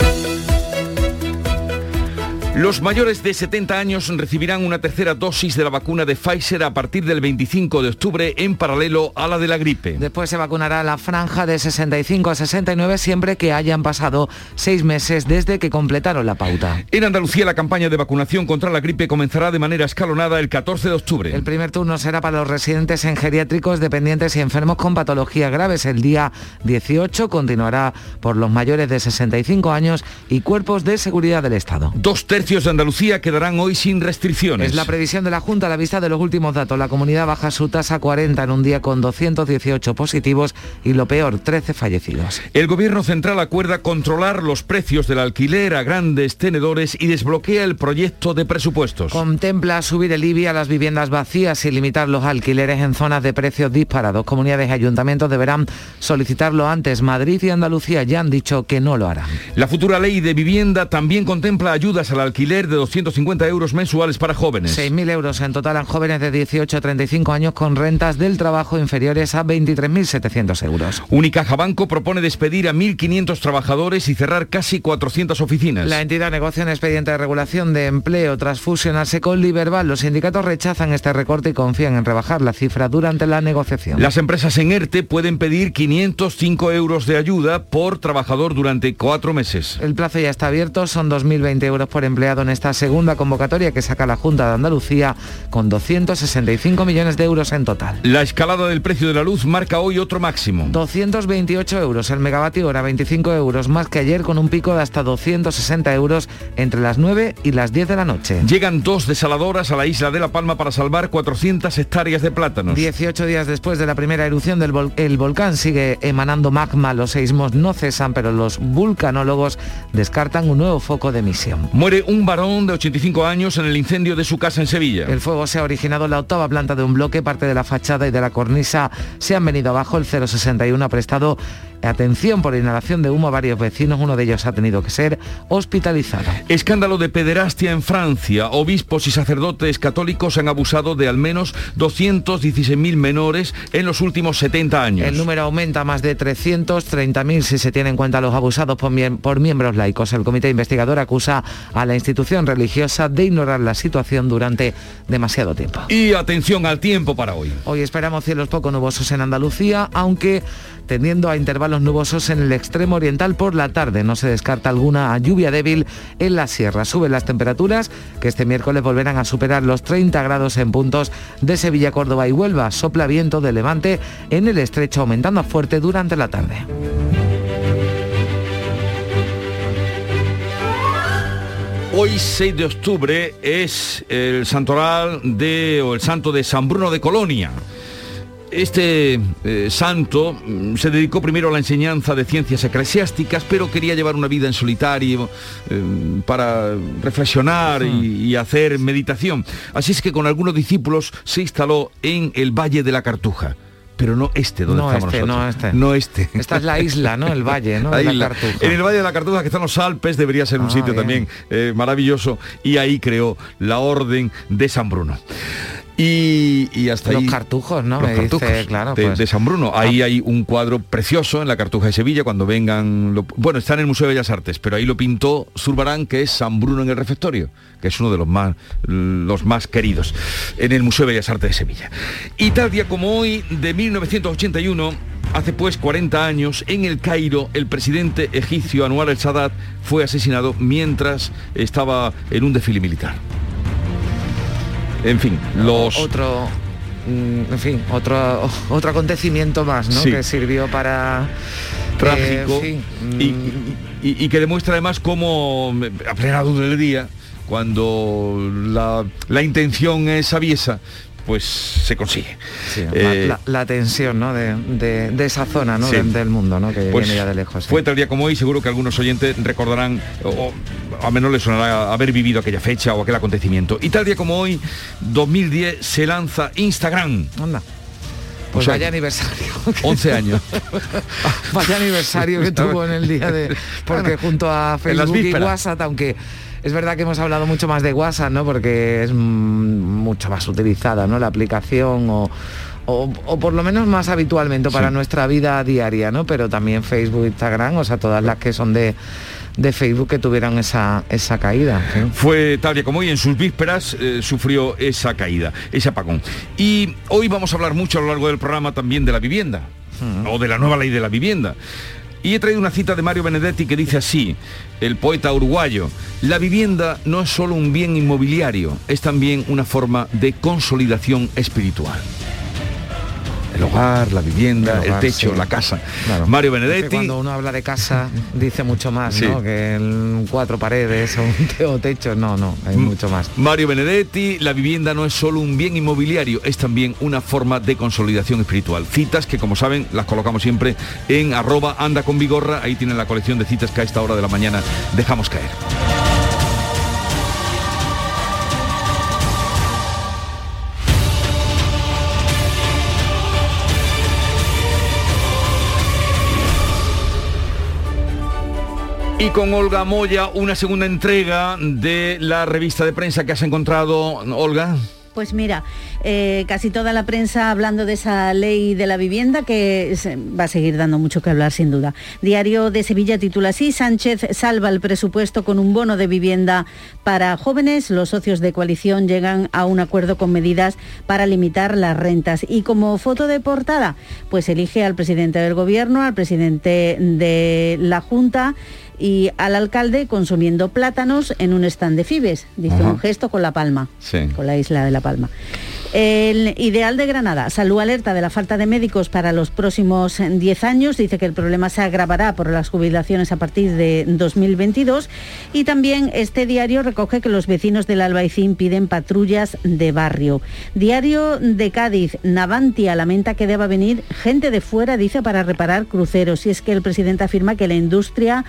Los mayores de 70 años recibirán una tercera dosis de la vacuna de Pfizer a partir del 25 de octubre en paralelo a la de la gripe. Después se vacunará la franja de 65 a 69 siempre que hayan pasado seis meses desde que completaron la pauta. En Andalucía la campaña de vacunación contra la gripe comenzará de manera escalonada el 14 de octubre. El primer turno será para los residentes en geriátricos, dependientes y enfermos con patologías graves. El día 18 continuará por los mayores de 65 años y cuerpos de seguridad del Estado. Dos tercios de Andalucía quedarán hoy sin restricciones. Es la previsión de la Junta a la vista de los últimos datos. La comunidad baja su tasa a 40 en un día con 218 positivos y lo peor, 13 fallecidos. El Gobierno Central acuerda controlar los precios del alquiler a grandes tenedores y desbloquea el proyecto de presupuestos. Contempla subir el IBI a las viviendas vacías y limitar los alquileres en zonas de precios disparados. Comunidades y ayuntamientos deberán solicitarlo antes. Madrid y Andalucía ya han dicho que no lo harán. La futura ley de vivienda también contempla ayudas al alquiler de 250 euros mensuales para jóvenes. 6.000 euros en total a jóvenes de 18 a 35 años con rentas del trabajo inferiores a 23.700 euros. Unicaja Banco propone despedir a 1.500 trabajadores y cerrar casi 400 oficinas. La entidad negocia un expediente de regulación de empleo tras fusionarse con Liberval. Los sindicatos rechazan este recorte y confían en rebajar la cifra durante la negociación. Las empresas en ERTE pueden pedir 505 euros de ayuda por trabajador durante cuatro meses. El plazo ya está abierto, son 2.020 euros por empleado en esta segunda convocatoria que saca la Junta de Andalucía con 265 millones de euros en total. La escalada del precio de la luz marca hoy otro máximo. 228 euros el megavatio hora, 25 euros más que ayer con un pico de hasta 260 euros entre las 9 y las 10 de la noche. Llegan dos desaladoras a la isla de La Palma para salvar 400 hectáreas de plátanos. 18 días después de la primera erupción del vol el volcán sigue emanando magma, los seísmos no cesan, pero los vulcanólogos descartan un nuevo foco de emisión. Muere un varón de 85 años en el incendio de su casa en Sevilla. El fuego se ha originado en la octava planta de un bloque, parte de la fachada y de la cornisa se han venido abajo. El 061 ha prestado atención por inhalación de humo a varios vecinos, uno de ellos ha tenido que ser hospitalizado. Escándalo de pederastia en Francia. Obispos y sacerdotes católicos han abusado de al menos 216.000 menores en los últimos 70 años. El número aumenta a más de 330.000 si se tiene en cuenta los abusados por, mie por miembros laicos. El comité investigador acusa a la institución religiosa de ignorar la situación durante demasiado tiempo. Y atención al tiempo para hoy. Hoy esperamos cielos poco nubosos en Andalucía, aunque tendiendo a intervalos nubosos en el extremo oriental por la tarde. No se descarta alguna lluvia débil en la sierra. Suben las temperaturas que este miércoles volverán a superar los 30 grados en puntos de Sevilla, Córdoba y Huelva. Sopla viento de levante en el estrecho aumentando fuerte durante la tarde. Hoy 6 de octubre es el santoral de o el santo de San Bruno de Colonia. Este eh, santo mm, se dedicó primero a la enseñanza de ciencias eclesiásticas, pero quería llevar una vida en solitario eh, para reflexionar y, y hacer meditación. Así es que con algunos discípulos se instaló en el Valle de la Cartuja pero no este donde No estamos este, nosotros. no este. No este. Esta es la isla, ¿no? El valle, ¿no? La De la isla. Cartuja. En el Valle de la Cartuja, que están los Alpes, debería ser un Ah, sitio bien. también eh, maravilloso, y ahí creó la Orden de San Bruno. Y, y hasta Los ahí... cartujos, ¿no? Los Me dice, cartujos claro, de, pues. de San Bruno. Ahí hay un cuadro precioso en la Cartuja de Sevilla, cuando vengan... lo- bueno, está en el Museo de Bellas Artes, pero ahí lo pintó Zurbarán, que es San Bruno en el refectorio, que es uno de los más, los más queridos, en el Museo de Bellas Artes de Sevilla. Y tal día como hoy, de 1981, hace pues 40 años, en el Cairo, el presidente egipcio Anwar el Sadat fue asesinado mientras estaba en un desfile militar. En fin, los... Otro, mm, en fin, otro, otro acontecimiento más, ¿no? Sí. Que sirvió para... trágico eh, en fin, y, y- y- y que demuestra además cómo a plena luz del día cuando la, la intención es aviesa pues se consigue sí, Eh, la, la tensión, ¿no? De, de- de esa zona, ¿no? Sí. De- del mundo, ¿no? Que pues viene ya de lejos. sí. fue tal día como hoy seguro que algunos oyentes recordarán o, o a menos les sonará haber vivido aquella fecha o aquel acontecimiento y tal día como hoy 2010 se lanza Instagram Anda. Pues O sea, vaya aniversario. 11 años Vaya aniversario que tuvo en el día de... Porque junto a En las Facebook y. WhatsApp, aunque es verdad que hemos hablado mucho más de WhatsApp, ¿no? Porque es mucho más utilizada, ¿no? La aplicación o... O, o por lo menos más habitualmente para Sí. nuestra vida diaria, ¿no? Pero también Facebook, Instagram, o sea, todas las que son de, de Facebook que tuvieron esa, esa caída. ¿sí? Fue tal día como hoy, en sus vísperas, eh, sufrió esa caída, ese apagón. Y hoy vamos a hablar mucho a lo largo del programa también de la vivienda, o de la nueva ley de la vivienda. Y he traído una cita de Mario Benedetti que dice así, el poeta uruguayo, la vivienda no es solo un bien inmobiliario, es también una forma de consolidación espiritual. El hogar, la vivienda, el, hogar, techo, sí. la casa. Claro. Mario Es que Benedetti. cuando uno habla de casa dice mucho más, Sí. ¿no? Que el cuatro paredes o un techo, no, no, hay mucho más. Mario Benedetti, la vivienda no es solo un bien inmobiliario, es también una forma de consolidación espiritual. Citas que, como saben, las colocamos siempre en arroba anda con vigorra. Ahí tienen la colección de citas que a esta hora de la mañana dejamos caer. Y con Olga Moya, una segunda entrega de la revista de prensa que has encontrado, Olga. Pues mira, eh, casi toda la prensa hablando de esa ley de la vivienda que se- va a seguir dando mucho que hablar sin duda. Diario de Sevilla titula así, Sánchez salva el presupuesto con un bono de vivienda para jóvenes. Los socios de coalición llegan a un acuerdo con medidas para limitar las rentas. Y como foto de portada, pues elige al presidente del gobierno, al presidente de la Junta y al alcalde consumiendo plátanos en un stand de Fibes. Dice Ajá. un gesto con La Palma Sí. con la isla de La Palma. El Ideal de Granada, Salud alerta de la falta de médicos para los próximos 10 años, dice que el problema se agravará por las jubilaciones a partir de 2022 y también este diario recoge que los vecinos del Albaicín piden patrullas de barrio. Diario de Cádiz, Navantia lamenta que deba venir gente de fuera, dice, para reparar cruceros y es que el presidente afirma que la industria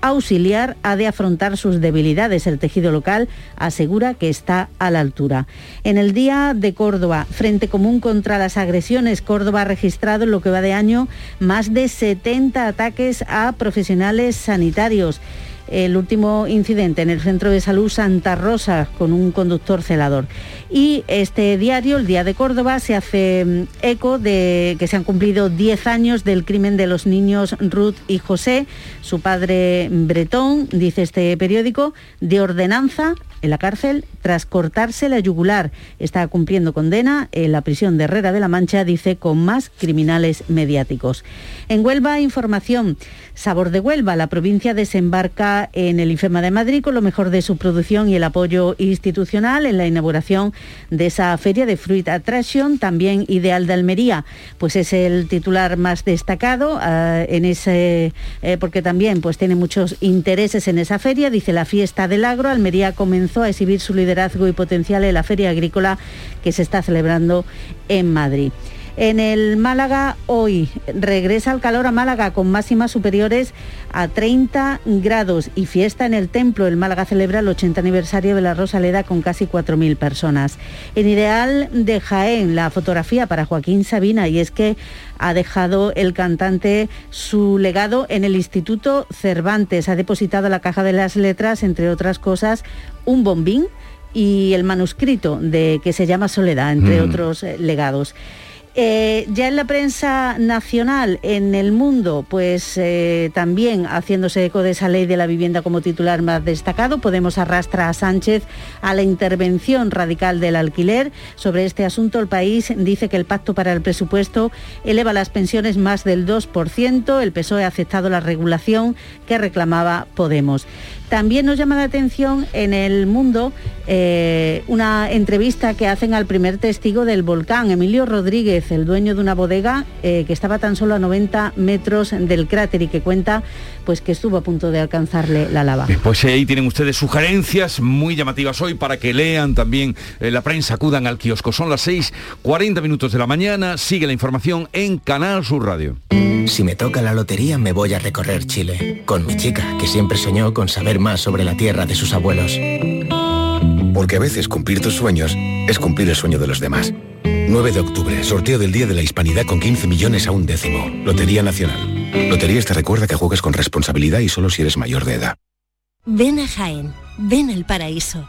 auxiliar ha de afrontar sus debilidades. El tejido local asegura que está a la altura. En el Día de Córdoba, Frente Común contra las Agresiones, Córdoba ha registrado en lo que va de año más de 70 ataques a profesionales sanitarios. El último incidente en el Centro de Salud Santa Rosa con un conductor celador. Y este diario, el Día de Córdoba, se hace mm, eco de que se han cumplido 10 años del crimen de los niños Ruth y José. Su padre Bretón, dice este periódico, de ordenanza en la cárcel tras cortarse la yugular. Está cumpliendo condena en la prisión de Herrera de la Mancha, dice, con más criminales mediáticos. En Huelva, información. Sabor de Huelva, la provincia desembarca en el IFEMA de Madrid con lo mejor de su producción y el apoyo institucional en la inauguración de esa feria de Fruit Attraction, también Ideal de Almería, pues es el titular más destacado ah, en ese, eh, porque también pues tiene muchos intereses en esa feria, dice la fiesta del agro, Almería comenzó a exhibir su liderazgo y potencial en la feria agrícola que se está celebrando en Madrid. En el Málaga hoy regresa el calor a Málaga con máximas superiores a 30 grados y fiesta en el templo. El Málaga celebra el 80 aniversario de la Rosaleda con casi 4.000 personas. En ideal de Jaén, la fotografía para Joaquín Sabina y es que ha dejado el cantante su legado en el Instituto Cervantes. Ha depositado la caja de las letras, entre otras cosas, un bombín y el manuscrito de que se llama Soledad, entre Mm. otros eh, legados. Eh, ya en la prensa nacional, en el mundo, pues eh, también haciéndose eco de esa ley de la vivienda como titular más destacado, Podemos arrastra a Sánchez a la intervención radical del alquiler. Sobre este asunto, el país dice que el pacto para el presupuesto eleva las pensiones más del 2%. El PSOE ha aceptado la regulación que reclamaba Podemos. También nos llama la atención en el mundo eh, una entrevista que hacen al primer testigo del volcán, Emilio Rodríguez, el dueño de una bodega eh, que estaba tan solo a 90 metros del cráter y que cuenta pues que estuvo a punto de alcanzarle la lava. Pues ahí tienen ustedes sugerencias muy llamativas hoy para que lean también eh, la prensa, acudan al kiosco. Son las 6, 40 minutos de la mañana, sigue la información en Canal Sur Radio. Si me toca la lotería me voy a recorrer Chile, con mi chica, que siempre soñó con saber más sobre la tierra de sus abuelos. Porque a veces cumplir tus sueños es cumplir el sueño de los demás. 9 de octubre, sorteo del Día de la Hispanidad con 15 millones a un décimo. Lotería Nacional. Loterías te recuerda que juegues con responsabilidad y solo si eres mayor de edad. Ven a Jaén, ven al paraíso.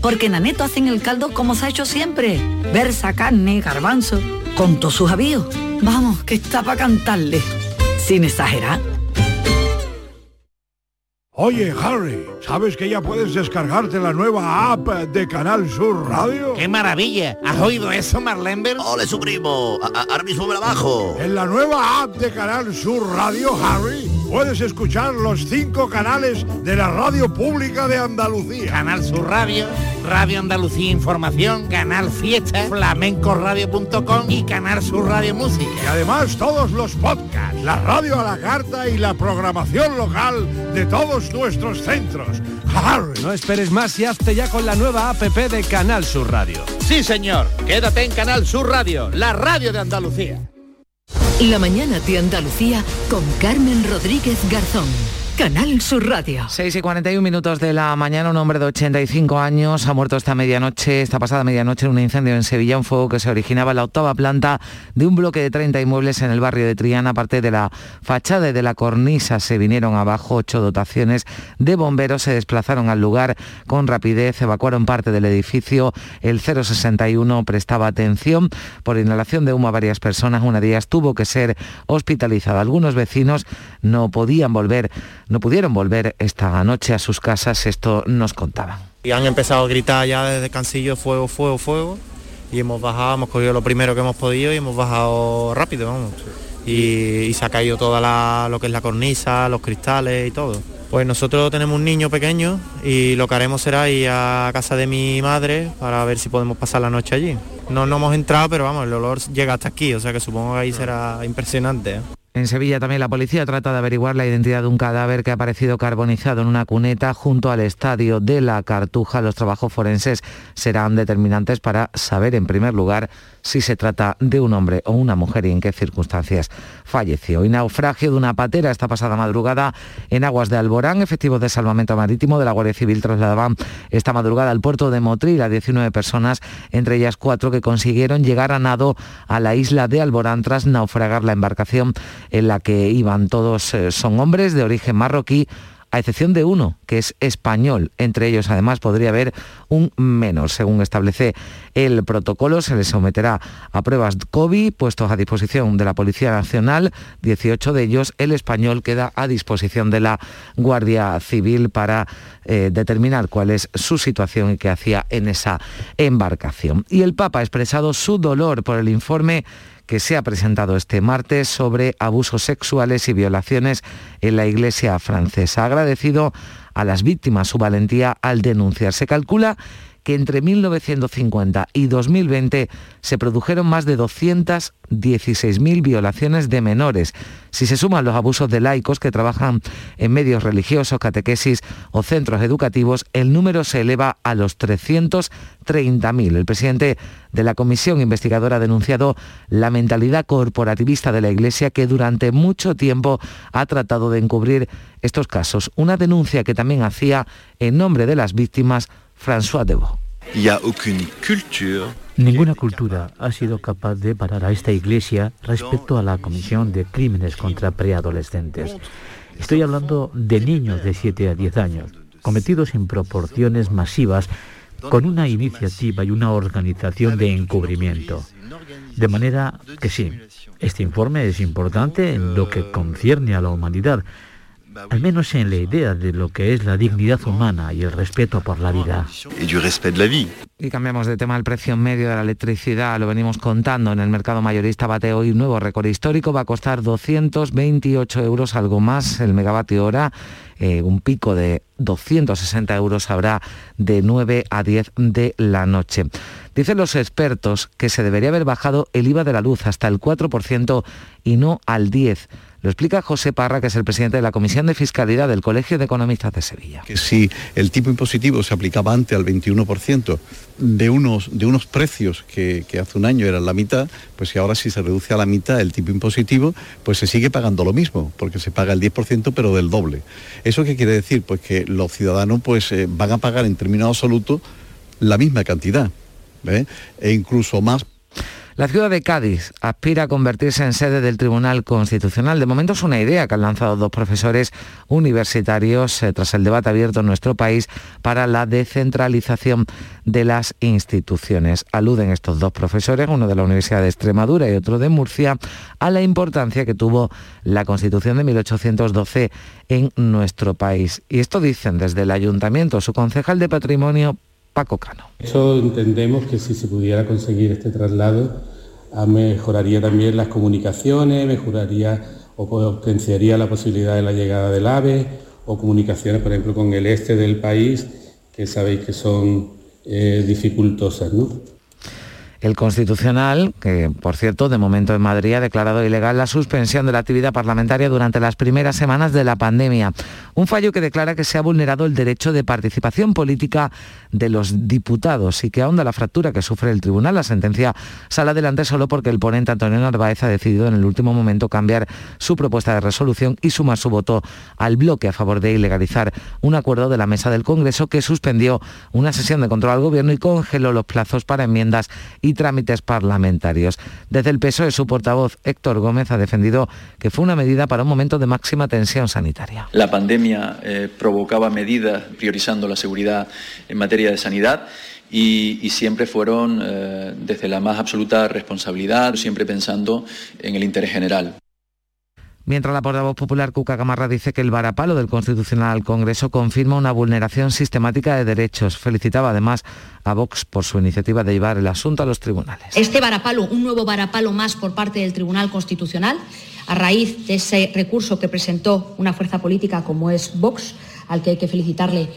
Porque en aneto hacen el caldo como se ha hecho siempre. Versa, carne, garbanzo, con todos sus avíos. Vamos, que está para cantarle. Sin exagerar. Oye, Harry, ¿sabes que ya puedes descargarte la nueva app de Canal Sur Radio? ¡Qué maravilla! ¿Has oído eso, Marlenber? ¡Ole, su primo! Ahora mismo me la bajo. En la nueva app de Canal Sur Radio, Harry, puedes escuchar los cinco canales de la radio pública de Andalucía. Canal Sur Radio, Radio Andalucía Información, Canal Fiesta, flamencoradio.com y Canal Sur Radio Música. Y además todos los podcasts, la radio a la carta y la programación local de todos nuestros centros. No esperes más y hazte ya con la nueva APP de Canal Sur Radio. Sí, señor. Quédate en Canal Sur Radio, la radio de Andalucía. La mañana de Andalucía con Carmen Rodríguez Garzón. Canal Sur Radio. 6 y 41 minutos de la mañana, un hombre de 85 años ha muerto esta medianoche, esta pasada medianoche en un incendio en Sevilla, un fuego que se originaba en la octava planta de un bloque de 30 inmuebles en el barrio de Triana, aparte de la fachada y de la cornisa. Se vinieron abajo ocho dotaciones de bomberos, se desplazaron al lugar con rapidez, evacuaron parte del edificio. El 061 prestaba atención por inhalación de humo a varias personas. Una de ellas tuvo que ser hospitalizada. Algunos vecinos no podían volver no pudieron volver esta noche a sus casas, esto nos contaban. Y han empezado a gritar ya desde Cancillo fuego, fuego, fuego. Y hemos bajado, hemos cogido lo primero que hemos podido y hemos bajado rápido, vamos. Y, y se ha caído toda la, lo que es la cornisa, los cristales y todo. Pues nosotros tenemos un niño pequeño y lo que haremos será ir a casa de mi madre para ver si podemos pasar la noche allí. No, no hemos entrado, pero vamos, el olor llega hasta aquí, o sea que supongo que ahí será impresionante. En Sevilla también la policía trata de averiguar la identidad de un cadáver que ha aparecido carbonizado en una cuneta junto al estadio de la Cartuja. Los trabajos forenses serán determinantes para saber en primer lugar si se trata de un hombre o una mujer y en qué circunstancias falleció. Y naufragio de una patera esta pasada madrugada en aguas de Alborán. Efectivos de salvamento marítimo de la Guardia Civil trasladaban esta madrugada al puerto de Motril a 19 personas, entre ellas cuatro que consiguieron llegar a nado a la isla de Alborán tras naufragar la embarcación en la que iban. Todos eh, son hombres de origen marroquí a excepción de uno, que es español. Entre ellos, además, podría haber un menor. Según establece el protocolo, se les someterá a pruebas COVID puestos a disposición de la Policía Nacional. 18 de ellos, el español, queda a disposición de la Guardia Civil para eh, determinar cuál es su situación y qué hacía en esa embarcación. Y el Papa ha expresado su dolor por el informe que se ha presentado este martes sobre abusos sexuales y violaciones en la Iglesia francesa. Ha agradecido a las víctimas su valentía al denunciar. Se calcula que entre 1950 y 2020 se produjeron más de 216.000 violaciones de menores. Si se suman los abusos de laicos que trabajan en medios religiosos, catequesis o centros educativos, el número se eleva a los 330.000. El presidente de la comisión investigadora ha denunciado la mentalidad corporativista de la Iglesia que durante mucho tiempo ha tratado de encubrir estos casos. Una denuncia que también hacía en nombre de las víctimas François Debo. Ninguna cultura ha sido capaz de parar a esta iglesia respecto a la comisión de crímenes contra preadolescentes. Estoy hablando de niños de 7 a 10 años, cometidos en proporciones masivas con una iniciativa y una organización de encubrimiento. De manera que sí, este informe es importante en lo que concierne a la humanidad, al menos en la idea de lo que es la dignidad humana y el respeto por la vida. Y cambiamos de tema, el precio medio de la electricidad, lo venimos contando, en el mercado mayorista bate hoy un nuevo récord histórico, va a costar 228 euros, algo más el megavatio hora, eh, un pico de 260 euros habrá de 9 a 10 de la noche. Dicen los expertos que se debería haber bajado el IVA de la luz hasta el 4% y no al 10%. Lo explica José Parra, que es el presidente de la Comisión de Fiscalidad del Colegio de Economistas de Sevilla. Que si el tipo impositivo se aplicaba antes al 21% de unos, de unos precios que, hace un año eran la mitad, pues si ahora si se reduce a la mitad el tipo impositivo, pues se sigue pagando lo mismo, porque se paga el 10% pero del doble. ¿Eso qué quiere decir? Pues que los ciudadanos pues, eh, van a pagar en términos absolutos la misma cantidad, ¿eh? e incluso más la ciudad de Cádiz aspira a convertirse en sede del Tribunal Constitucional. De momento es una idea que han lanzado dos profesores universitarios eh, tras el debate abierto en nuestro país para la descentralización de las instituciones. Aluden estos dos profesores, uno de la Universidad de Extremadura y otro de Murcia, a la importancia que tuvo la Constitución de 1812 en nuestro país. Y esto dicen desde el Ayuntamiento, su concejal de Patrimonio, Eso entendemos que si se pudiera conseguir este traslado, ah, mejoraría también las comunicaciones, mejoraría o potenciaría la posibilidad de la llegada del AVE o comunicaciones, por ejemplo, con el este del país, que sabéis que son eh, dificultosas. ¿no? El Constitucional, que por cierto de momento en Madrid ha declarado ilegal la suspensión de la actividad parlamentaria durante las primeras semanas de la pandemia. Un fallo que declara que se ha vulnerado el derecho de participación política de los diputados y que ahonda la fractura que sufre el tribunal. La sentencia sale adelante solo porque el ponente Antonio Narváez ha decidido en el último momento cambiar su propuesta de resolución y sumar su voto al bloque a favor de ilegalizar un acuerdo de la mesa del Congreso que suspendió una sesión de control al gobierno y congeló los plazos para enmiendas trámites parlamentarios. Desde el PSOE, su portavoz Héctor Gómez ha defendido que fue una medida para un momento de máxima tensión sanitaria. La pandemia eh, provocaba medidas priorizando la seguridad en materia de sanidad. Y, siempre fueron eh, desde la más absoluta responsabilidad, siempre pensando en el interés general. Mientras la portavoz popular Cuca Gamarra dice que el varapalo del Constitucional Congreso confirma una vulneración sistemática de derechos. Felicitaba además a Vox por su iniciativa de llevar el asunto a los tribunales. Este varapalo, un nuevo varapalo más por parte del Tribunal Constitucional, a raíz de ese recurso que presentó una fuerza política como es Vox, al que hay que felicitarle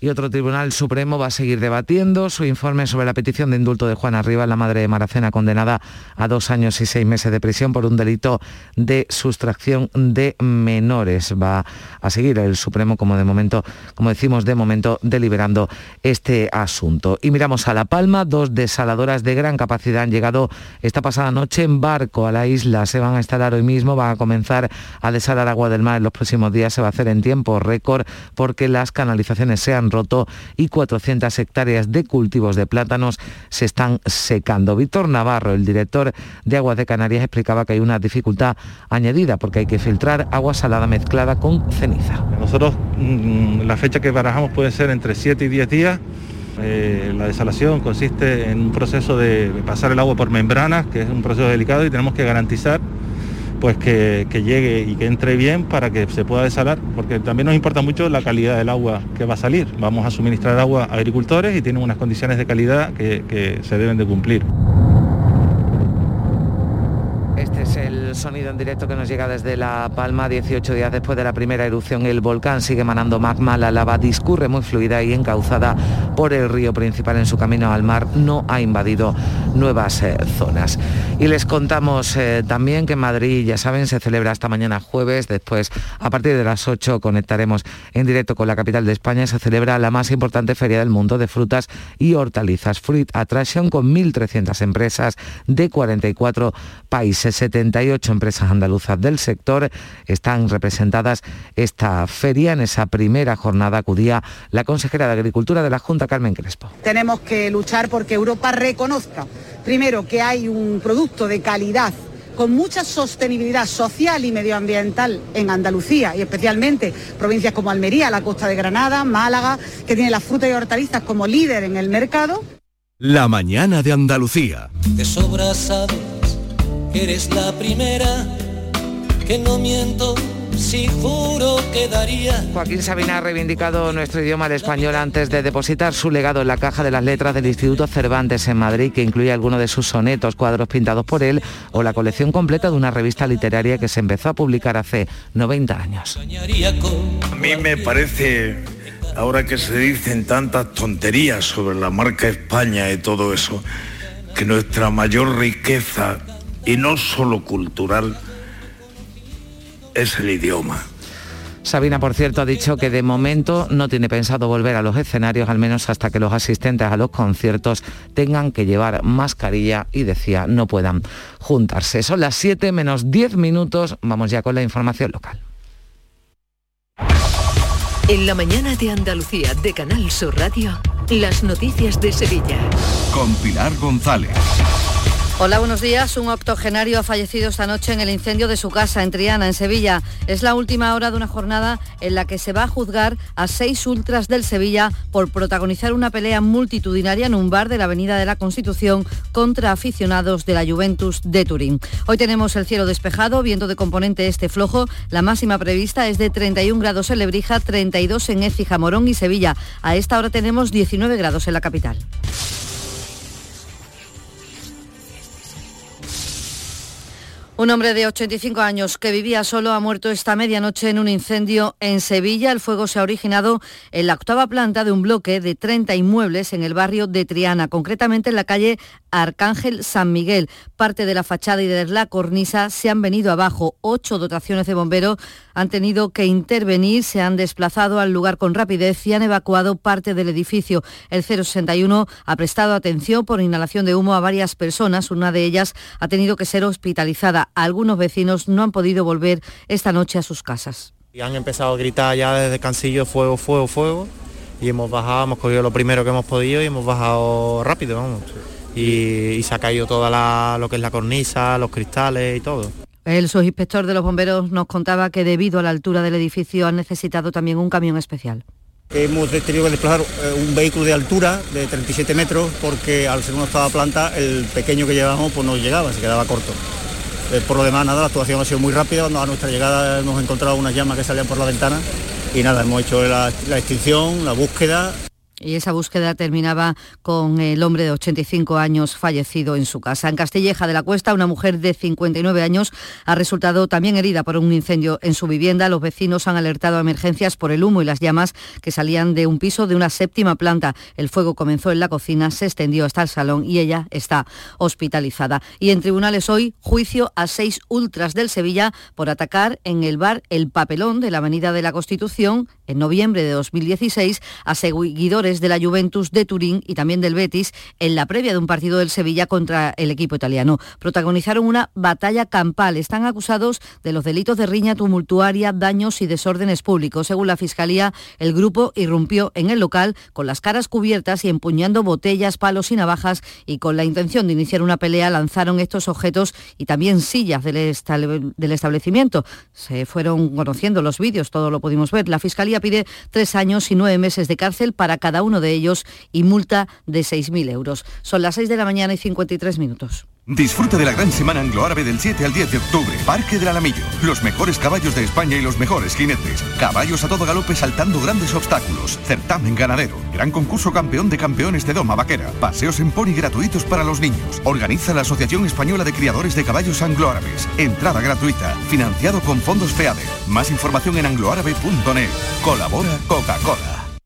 y otro Tribunal Supremo va a seguir debatiendo su informe sobre la petición de indulto de Juana Rivas, la madre de Maracena, condenada a dos años y seis meses de prisión por un delito de sustracción de menores. Va a seguir el Supremo, como de momento, como decimos, de momento deliberando este asunto. Y miramos a La Palma, dos desaladoras de gran capacidad han llegado esta pasada noche en barco a la isla. Se van a instalar hoy mismo, van a comenzar a desalar agua del mar en los próximos días. Se va a hacer en tiempo récord porque las canalizaciones sean roto y 400 hectáreas de cultivos de plátanos se están secando. Víctor Navarro, el director de Aguas de Canarias, explicaba que hay una dificultad añadida porque hay que filtrar agua salada mezclada con ceniza. Nosotros mm, la fecha que barajamos puede ser entre 7 y 10 días. Eh, la desalación consiste en un proceso de pasar el agua por membranas, que es un proceso delicado y tenemos que garantizar pues que, que, llegue y que entre bien para que se pueda desalar, porque también nos importa mucho la calidad del agua que va a salir. Vamos a suministrar agua a agricultores y tienen unas condiciones de calidad que, que se deben de cumplir. Este es el sonido en directo que nos llega desde La Palma, 18 días después de la primera erupción. El volcán sigue emanando magma, la lava discurre muy fluida y encauzada por el río principal en su camino al mar. No ha invadido nuevas eh, zonas. Y les contamos eh, también que en Madrid, ya saben, se celebra esta mañana jueves. Después, a partir de las 8, conectaremos en directo con la capital de España. Se celebra la más importante feria del mundo de frutas y hortalizas, Fruit Attraction, con 1.300 empresas de 44 países. 78 empresas andaluzas del sector están representadas esta feria. En esa primera jornada acudía la consejera de Agricultura de la Junta, Carmen Crespo. Tenemos que luchar porque Europa reconozca, primero, que hay un producto de calidad con mucha sostenibilidad social y medioambiental en Andalucía y especialmente provincias como Almería, la costa de Granada, Málaga, que tiene las frutas y hortalizas como líder en el mercado. La mañana de Andalucía. De sobra sabes que eres la primera, que no miento si juro que daría. Joaquín Sabina ha reivindicado nuestro idioma el español antes de depositar su legado en la caja de las letras del Instituto Cervantes en Madrid, que incluye algunos de sus sonetos, cuadros pintados por él o la colección completa de una revista literaria que se empezó a publicar hace 90 años. A mí me parece, ahora que se dicen tantas tonterías sobre la marca España y todo eso, que nuestra mayor riqueza, y no solo cultural, es el idioma. Sabina, por cierto, ha dicho que de momento no tiene pensado volver a los escenarios, al menos hasta que los asistentes a los conciertos tengan que llevar mascarilla y decía no puedan juntarse. Son las 7 menos 10 minutos, vamos ya con la información local. En la mañana de Andalucía de Canal Sur Radio, las noticias de Sevilla. Con Pilar González. Hola, buenos días. Un octogenario ha fallecido esta noche en el incendio de su casa en Triana, en Sevilla. Es la última hora de una jornada en la que se va a juzgar a seis ultras del Sevilla por protagonizar una pelea multitudinaria en un bar de la Avenida de la Constitución contra aficionados de la Juventus de Turín. Hoy tenemos el cielo despejado, viento de componente este flojo. La máxima prevista es de 31 grados en Lebrija, 32 en Écija, Morón y Sevilla. A esta hora tenemos 19 grados en la capital. Un hombre de 85 años que vivía solo ha muerto esta medianoche en un incendio en Sevilla. El fuego se ha originado en la octava planta de un bloque de 30 inmuebles en el barrio de Triana, concretamente en la calle Arcángel San Miguel. Parte de la fachada y de la cornisa se han venido abajo. Ocho dotaciones de bomberos han tenido que intervenir, se han desplazado al lugar con rapidez y han evacuado parte del edificio. El 061 ha prestado atención por inhalación de humo a varias personas. Una de ellas ha tenido que ser hospitalizada. Algunos vecinos no han podido volver esta noche a sus casas. Y han empezado a gritar ya desde Cansillo fuego, fuego, fuego. Y hemos bajado, hemos cogido lo primero que hemos podido y hemos bajado rápido, vamos. Y, y se ha caído toda la, lo que es la cornisa, los cristales y todo. El subinspector de los bomberos nos contaba que debido a la altura del edificio han necesitado también un camión especial. Hemos tenido que desplazar eh, un vehículo de altura de 37 metros porque al ser una octava planta el pequeño que llevábamos pues no llegaba, se quedaba corto. Eh, por lo demás nada, la actuación ha sido muy rápida, a nuestra llegada hemos encontrado unas llamas que salían por la ventana y nada, hemos hecho la extinción, la búsqueda y esa búsqueda terminaba con el hombre de 85 años fallecido en su casa. En Castilleja de la Cuesta, una mujer de 59 años ha resultado también herida por un incendio en su vivienda. Los vecinos han alertado a emergencias por el humo y las llamas que salían de un piso de una séptima planta. El fuego comenzó en la cocina, se extendió hasta el salón y ella está hospitalizada. Y en tribunales hoy, juicio a seis ultras del Sevilla por atacar en el bar El Papelón de la Avenida de la Constitución en noviembre de 2016 a seguidores de la Juventus de Turín y también del Betis en la previa de un partido del Sevilla contra el equipo italiano. Protagonizaron una batalla campal. Están acusados de los delitos de riña tumultuaria, daños y desórdenes públicos. Según la Fiscalía, el grupo irrumpió en el local con las caras cubiertas y empuñando botellas, palos y navajas y con la intención de iniciar una pelea lanzaron estos objetos y también sillas del, establecimiento. Se fueron conociendo los vídeos, todo lo pudimos ver. La Fiscalía pide tres años y nueve meses de cárcel para cada uno de ellos y multa de 6.000 euros. Son las 6 de la mañana y 53 minutos. Disfruta de la gran semana anglo-árabe del 7 al 10 de octubre. Parque del Alamillo. Los mejores caballos de España y los mejores jinetes. Caballos a todo galope saltando grandes obstáculos. Certamen ganadero. Gran concurso campeón de campeones de Doma Vaquera. Paseos en pony gratuitos para los niños. Organiza la Asociación Española de Criadores de Caballos Anglo-Árabes. Entrada gratuita. Financiado con fondos FEADE. Más información en angloárabe.net. Colabora Coca-Cola.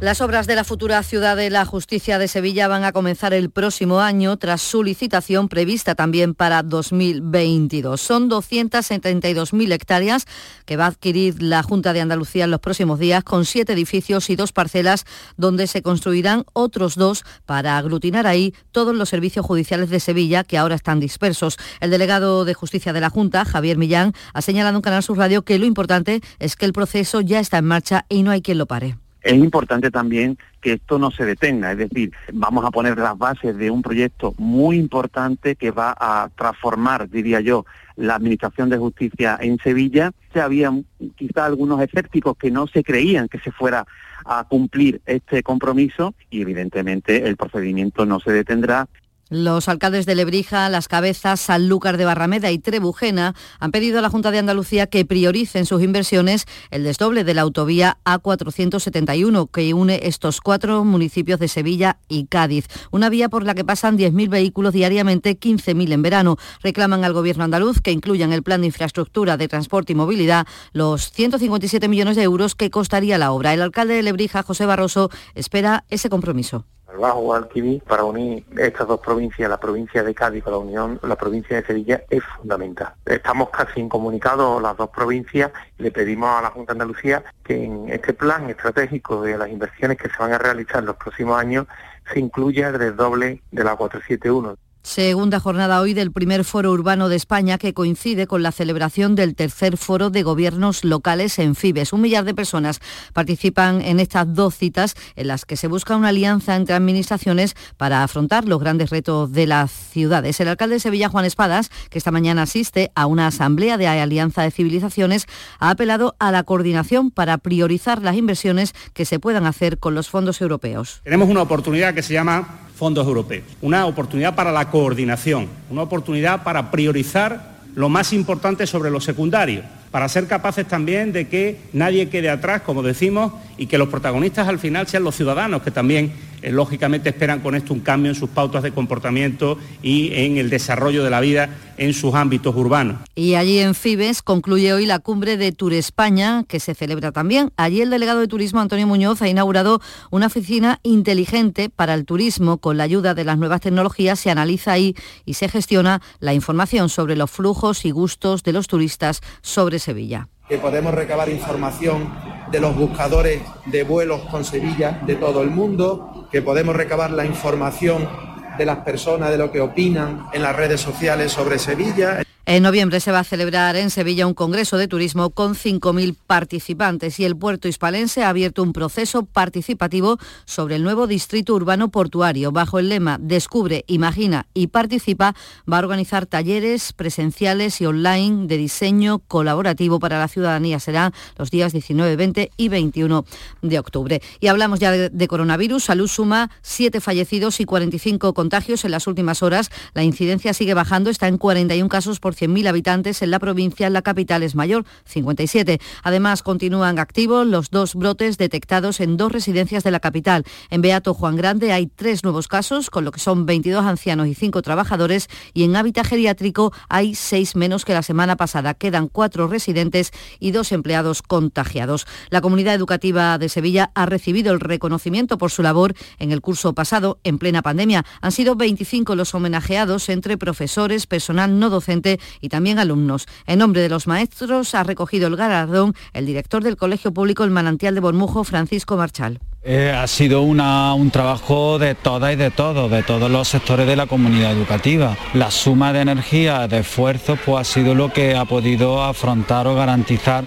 Las obras de la futura ciudad de la justicia de Sevilla van a comenzar el próximo año tras su licitación prevista también para 2022. Son 272.000 hectáreas que va a adquirir la Junta de Andalucía en los próximos días con siete edificios y dos parcelas donde se construirán otros dos para aglutinar ahí todos los servicios judiciales de Sevilla que ahora están dispersos. El delegado de Justicia de la Junta, Javier Millán, ha señalado en Canal Sur Radio que lo importante es que el proceso ya está en marcha y no hay quien lo pare es importante también que esto no se detenga, es decir, vamos a poner las bases de un proyecto muy importante que va a transformar, diría yo, la Administración de Justicia en Sevilla. Se habían quizá algunos escépticos que no se creían que se fuera a cumplir este compromiso y evidentemente el procedimiento no se detendrá los alcaldes de Lebrija, Las Cabezas, Sanlúcar de Barrameda y Trebujena han pedido a la Junta de Andalucía que prioricen sus inversiones el desdoble de la autovía A471 que une estos cuatro municipios de Sevilla y Cádiz. Una vía por la que pasan 10.000 vehículos diariamente, 15.000 en verano. Reclaman al Gobierno andaluz que incluya en el plan de infraestructura de transporte y movilidad los 157 millones de euros que costaría la obra. El alcalde de Lebrija, José Barroso, espera ese compromiso el Bajo Guadalquivir para unir estas dos provincias, la provincia de Cádiz con la Unión, la provincia de Sevilla, es fundamental. Estamos casi incomunicados las dos provincias y le pedimos a la Junta de Andalucía que en este plan estratégico de las inversiones que se van a realizar en los próximos años se incluya el desdoble de la 471. Segunda jornada hoy del primer foro urbano de España que coincide con la celebración del tercer foro de gobiernos locales en Fibes. Un millar de personas participan en estas dos citas en las que se busca una alianza entre administraciones para afrontar los grandes retos de las ciudades. El alcalde de Sevilla, Juan Espadas, que esta mañana asiste a una asamblea de Alianza de Civilizaciones, ha apelado a la coordinación para priorizar las inversiones que se puedan hacer con los fondos europeos. Tenemos una oportunidad que se llama fondos europeos. Una oportunidad para la coordinación, una oportunidad para priorizar lo más importante sobre lo secundario, para ser capaces también de que nadie quede atrás, como decimos, y que los protagonistas al final sean los ciudadanos, que también eh, lógicamente esperan con esto un cambio en sus pautas de comportamiento y en el desarrollo de la vida en sus ámbitos urbanos. Y allí en Fibes concluye hoy la cumbre de Tour España, que se celebra también. Allí el delegado de Turismo, Antonio Muñoz, ha inaugurado una oficina inteligente para el turismo. Con la ayuda de las nuevas tecnologías se analiza ahí y se gestiona la información sobre los flujos y gustos de los turistas sobre Sevilla que podemos recabar información de los buscadores de vuelos con Sevilla de todo el mundo, que podemos recabar la información de las personas, de lo que opinan en las redes sociales sobre Sevilla. En noviembre se va a celebrar en Sevilla un congreso de turismo con 5.000 participantes y el puerto hispalense ha abierto un proceso participativo sobre el nuevo distrito urbano portuario. Bajo el lema Descubre, Imagina y Participa va a organizar talleres presenciales y online de diseño colaborativo para la ciudadanía. Serán los días 19, 20 y 21 de octubre. Y hablamos ya de, coronavirus. Salud suma 7 fallecidos y 45 contagios en las últimas horas. La incidencia sigue bajando, está en 41 casos por 100.000 habitantes en la provincia, la capital es mayor, 57. Además, continúan activos los dos brotes detectados en dos residencias de la capital. En Beato Juan Grande hay tres nuevos casos, con lo que son 22 ancianos y 5 trabajadores, y en hábitat geriátrico hay seis menos que la semana pasada. Quedan cuatro residentes y dos empleados contagiados. La comunidad educativa de Sevilla ha recibido el reconocimiento por su labor en el curso pasado, en plena pandemia. Han sido 25 los homenajeados entre profesores, personal no docente y también alumnos. En nombre de los maestros ha recogido el galardón el director del Colegio Público El Manantial de Bormujo, Francisco Marchal. Eh, ha sido un trabajo de todas y de todos, de todos los sectores de la comunidad educativa. La suma de energía, de esfuerzo, pues ha sido lo que ha podido afrontar o garantizar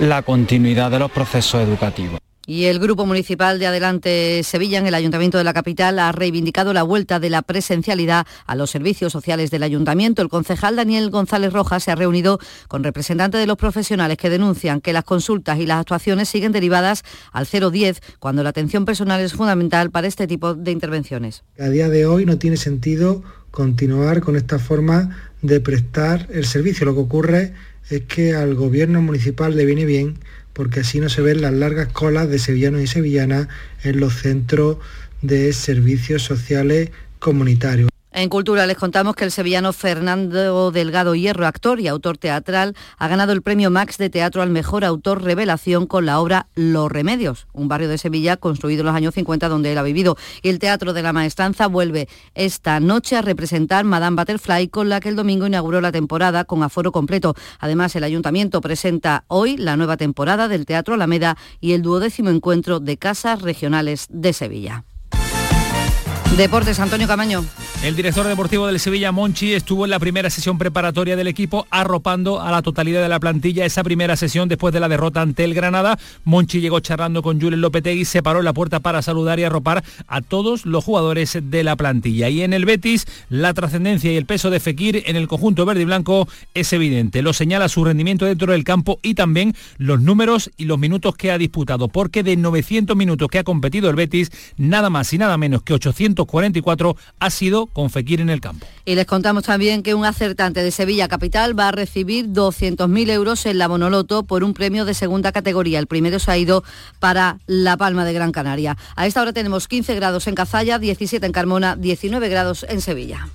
la continuidad de los procesos educativos. Y el Grupo Municipal de Adelante Sevilla, en el Ayuntamiento de la capital, ha reivindicado la vuelta de la presencialidad a los servicios sociales del Ayuntamiento. El concejal Daniel González Rojas se ha reunido con representantes de los profesionales que denuncian que las consultas y las actuaciones siguen derivadas al 010, cuando la atención personal es fundamental para este tipo de intervenciones. A día de hoy no tiene sentido continuar con esta forma de prestar el servicio. Lo que ocurre es que al gobierno municipal le viene bien porque así no se ven las largas colas de sevillanos y sevillanas en los centros de servicios sociales comunitarios. En Cultura les contamos que el sevillano Fernando Delgado Hierro, actor y autor teatral, ha ganado el premio Max de Teatro al Mejor Autor Revelación con la obra Los Remedios, un barrio de Sevilla construido en los años 50 donde él ha vivido. Y el Teatro de la Maestranza vuelve esta noche a representar Madame Butterfly, con la que el domingo inauguró la temporada con aforo completo. Además, el Ayuntamiento presenta hoy la nueva temporada del Teatro Alameda y el duodécimo encuentro de casas regionales de Sevilla. Deportes, Antonio Camaño. El director deportivo del Sevilla, Monchi, estuvo en la primera sesión preparatoria del equipo arropando a la totalidad de la plantilla esa primera sesión después de la derrota ante el Granada. Monchi llegó charlando con Julen Lopetegui, se paró en la puerta para saludar y arropar a todos los jugadores de la plantilla. Y en el Betis, la trascendencia y el peso de Fekir en el conjunto verde y blanco es evidente. Lo señala su rendimiento dentro del campo y también los números y los minutos que ha disputado, porque de 900 minutos que ha competido el Betis, nada más y nada menos que 844 ha sido con Fekir en el campo. Y les contamos también que un acertante de Sevilla Capital va a recibir 200.000 euros en la Bonoloto por un premio de segunda categoría. El primero se ha ido para La Palma de Gran Canaria. A esta hora tenemos 15 grados en Cazalla, 17 en Carmona, 19 grados en Sevilla.